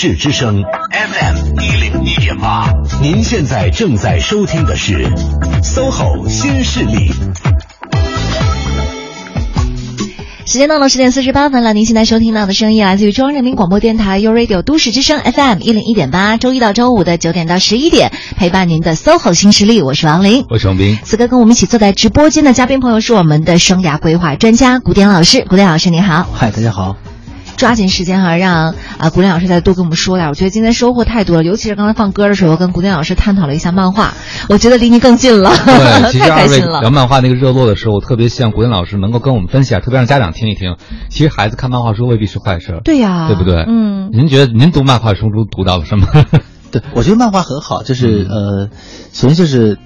市之声 FM 一零一点八，您现在正在收听的是 SOHO 新势力。时间到了十点四十八分了，您现在收听到的声音来自于中央人民广播电台 u Radio 都市之声 FM 一零一点八，周一到周五的九点到十一点，陪伴您的 SOHO 新势力，我是王琳，我是王斌。此刻跟我们一起坐在直播间的嘉宾朋友是我们的生涯规划专家古典老师，古典老师你好，嗨，大家好。抓紧时间哈，让啊古典老师再多跟我们说点。我觉得今天收获太多了，尤其是刚才放歌的时候，跟古典老师探讨了一下漫画，我觉得离您更近了。对，其实二位聊漫画那个热络的时候，我特别希望古典老师能够跟我们分析下，特别让家长听一听。其实孩子看漫画书未必是坏事。对呀，对不对？嗯。您觉得您读漫画书中读到了什么？对，我觉得漫画很好，就是呃，首先就是。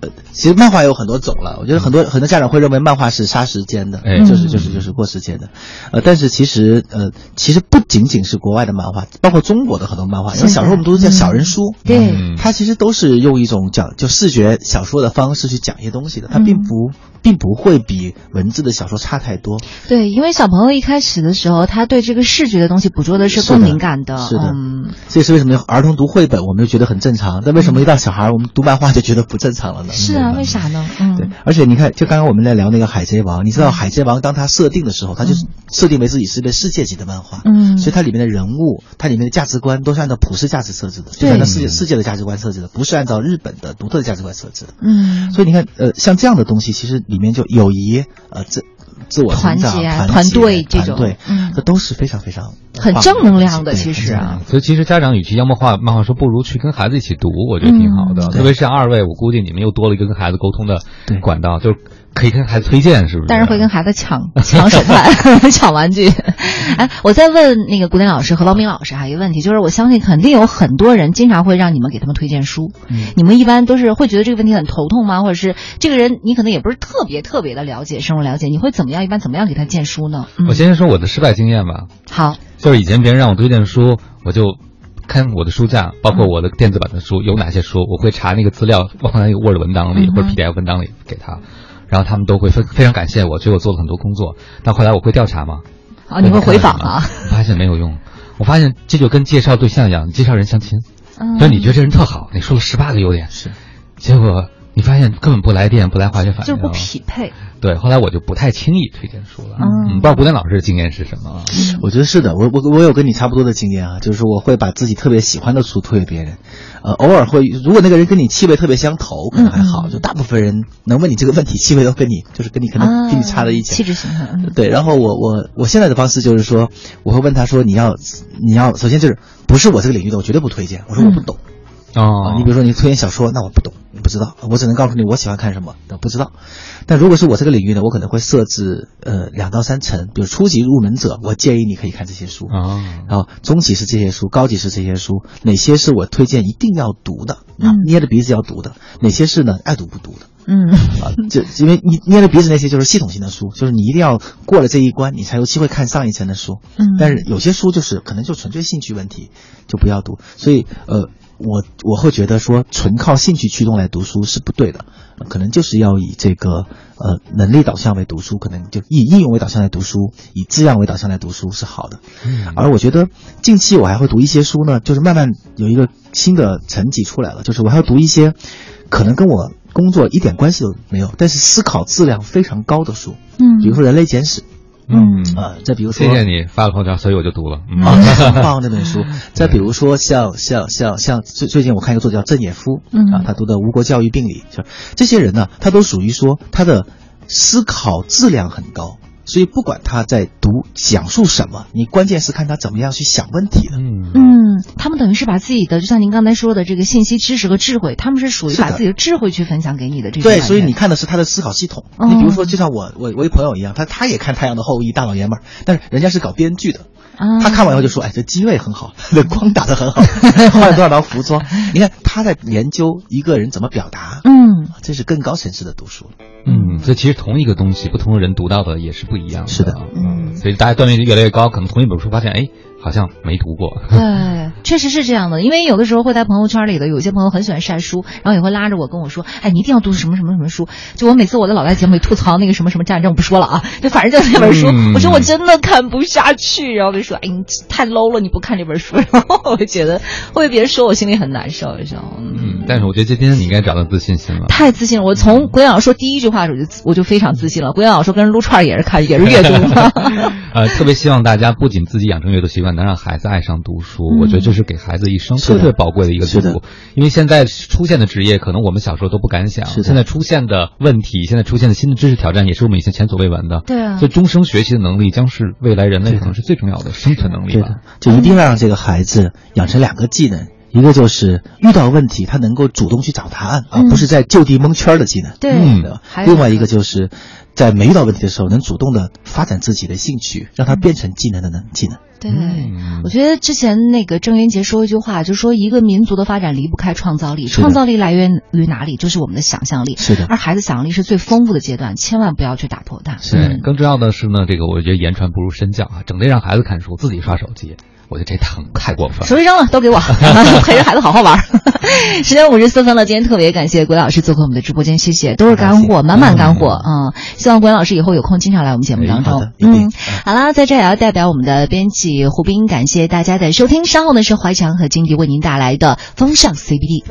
呃，其实漫画有很多种了。我觉得很多很多家长会认为漫画是杀时间的，就是就是就是过时间的。呃，但是其实呃，其实不仅仅是国外的漫画，包括中国的很多漫画，因为小时候我们都是叫小人书，对，它其实都是用一种讲就视觉小说的方式去讲一些东西的，它并不并不会比文字的小说差太多。对，因为小朋友一开始的时候，他对这个视觉的东西捕捉的是更敏感的。是的，嗯这也是为什么儿童读绘本我们就觉得很正常，但为什么一到小孩我们读漫画就觉得不正常了呢？是啊，为啥呢？嗯，对，而且你看，就刚刚我们在聊那个《海贼王》，你知道《海贼王》当它设定的时候，它就是设定为自己是一个世界级的漫画，嗯，所以它里面的人物，它里面的价值观都是按照普世价值设置的，就按照世界世界的价值观设置的，不是按照日本的独特的价值观设置的，嗯，所以你看，呃，像这样的东西，其实里面就友谊，呃，自。自我团结、团队这种，嗯，这都是非常非常很正能量的。其实啊，所以其实家长与其妖魔化漫画书，不如去跟孩子一起读，我觉得挺好的。特别是像二位，我估计你们又多了一个跟孩子沟通的管道，就。可以跟孩子推荐，是不是？但是会跟孩子抢 抢手办、抢玩具。哎，我再问那个古典老师和王明老师哈一个问题，就是我相信肯定有很多人经常会让你们给他们推荐书，你们一般都是会觉得这个问题很头痛吗？或者是这个人你可能也不是特别特别的了解，深入了解，你会怎么样？一般怎么样给他荐书呢？我先说我的失败经验吧。好，就是以前别人让我推荐书，我就看我的书架，包括我的电子版的书有哪些书，我会查那个资料放在 Word 文档里或者 PDF 文档里给他。然后他们都会非非常感谢我，所以我做了很多工作。但后来我会调查吗？啊，你会回访啊？发现没有用。我发现这就跟介绍对象一样，介绍人相亲。就是你觉得这人特好，你说了十八个优点，是，结果。你发现根本不来电，不来化学反应，就不匹配。对，后来我就不太轻易推荐书了。嗯，不知道古典老师的经验是什么？我觉得是的，我我我有跟你差不多的经验啊，就是我会把自己特别喜欢的书推给别人。呃，偶尔会，如果那个人跟你气味特别相投，可能还好。就大部分人能问你这个问题，气味都跟你就是跟你可能跟你差在一起。气质形象。对，然后我我我现在的方式就是说，我会问他说，你要你要首先就是不是我这个领域的，我绝对不推荐。我说我不懂。哦，你比如说你推荐小说，那我不懂，你不知道，我只能告诉你我喜欢看什么，不知道。但如果是我这个领域呢，我可能会设置呃两到三层，比如初级入门者，我建议你可以看这些书啊，然后中级是这些书，高级是这些书，哪些是我推荐一定要读的，捏着鼻子要读的，哪些是呢爱读不读的，嗯。啊，就因为你捏着鼻子那些就是系统性的书，就是你一定要过了这一关，你才有机会看上一层的书，嗯，但是有些书就是可能就纯粹兴趣问题，就不要读，所以呃。我我会觉得说纯靠兴趣驱动来读书是不对的，可能就是要以这个呃能力导向为读书，可能就以应用为导向来读书，以质量为导向来读书是好的。而我觉得近期我还会读一些书呢，就是慢慢有一个新的层级出来了，就是我还要读一些可能跟我工作一点关系都没有，但是思考质量非常高的书。嗯，比如说《人类简史》。嗯啊，再比如说，谢谢你发了朋友圈，所以我就读了。啊，很棒这本书。再比如说，像像像像最最近我看一个作家叫郑也夫，啊，他读的《吴国教育病理》，就这些人呢，他都属于说他的思考质量很高。所以不管他在读讲述什么，你关键是看他怎么样去想问题的。嗯嗯，他们等于是把自己的，就像您刚才说的这个信息、知识和智慧，他们是属于把自己的智慧去分享给你的这种。对，所以你看的是他的思考系统。你比如说，就像我我我一朋友一样，他他也看《太阳的后裔》，大老爷们儿，但是人家是搞编剧的。他看完以后就说：“哎，这机位很好，这光打得很好，换了多少套服装。你看他在研究一个人怎么表达。嗯，这是更高层次的读书了。嗯，所以其实同一个东西，不同的人读到的也是不一样的。是的，嗯，所以大家段位越来越高，可能同一本书发现，哎，好像没读过。对，确实是这样的，因为有的时候会在朋友圈里的有些朋友很喜欢晒书，然后也会拉着我跟我说，哎，你一定要读什么什么什么书。就我每次我的老在节目里吐槽那个什么什么战争，不说了啊，就反正就那本书，我说我真的看不下去，然后就说，哎，你太 low 了，你不看这本书，然后我就觉得会被别人说我心里很难受，你知道吗嗯，但是我觉得今天你应该找到自信心了，太自信了。我从国阳说第一句话的时候就我就非常自信了。国阳老师跟人撸串也是看也是阅读，呃，特别希望大家不仅自己养成阅读习惯，能让孩子爱上读书。我觉得这是给孩子一生特别宝贵的一个礼物，因为现在出现的职业可能我们小时候都不敢想，现在出现的问题，现在出现的新的知识挑战，也是我们以前前所未闻的。对啊，所以终生学习的能力将是未来人类可能是最重要的生存能力吧。就一定要让这个孩子养成两个技能，一个就是遇到问题他能够主动去找答案，而不是在就地蒙圈的技能。对，嗯另外一个就是。在没遇到问题的时候，能主动的发展自己的兴趣，让它变成技能的能技能。对，我觉得之前那个郑渊洁说一句话，就是说一个民族的发展离不开创造力，创造力来源于哪里？就是我们的想象力。是的，而孩子想象力是最丰富的阶段，千万不要去打破它。是，更重要的是呢，这个我觉得言传不如身教啊，整天让孩子看书，自己刷手机。我觉得这太太过分了，手机扔了，都给我，陪着孩子好好玩。十点五十四分了，今天特别感谢鬼老师做客我们的直播间，谢谢，都是干货，满满干货啊！希望鬼老师以后有空经常来我们节目当中。嗯，好了，在这也要代表我们的编辑胡斌，感谢大家的收听。稍后呢是怀强和金迪为您带来的风尚 CBD。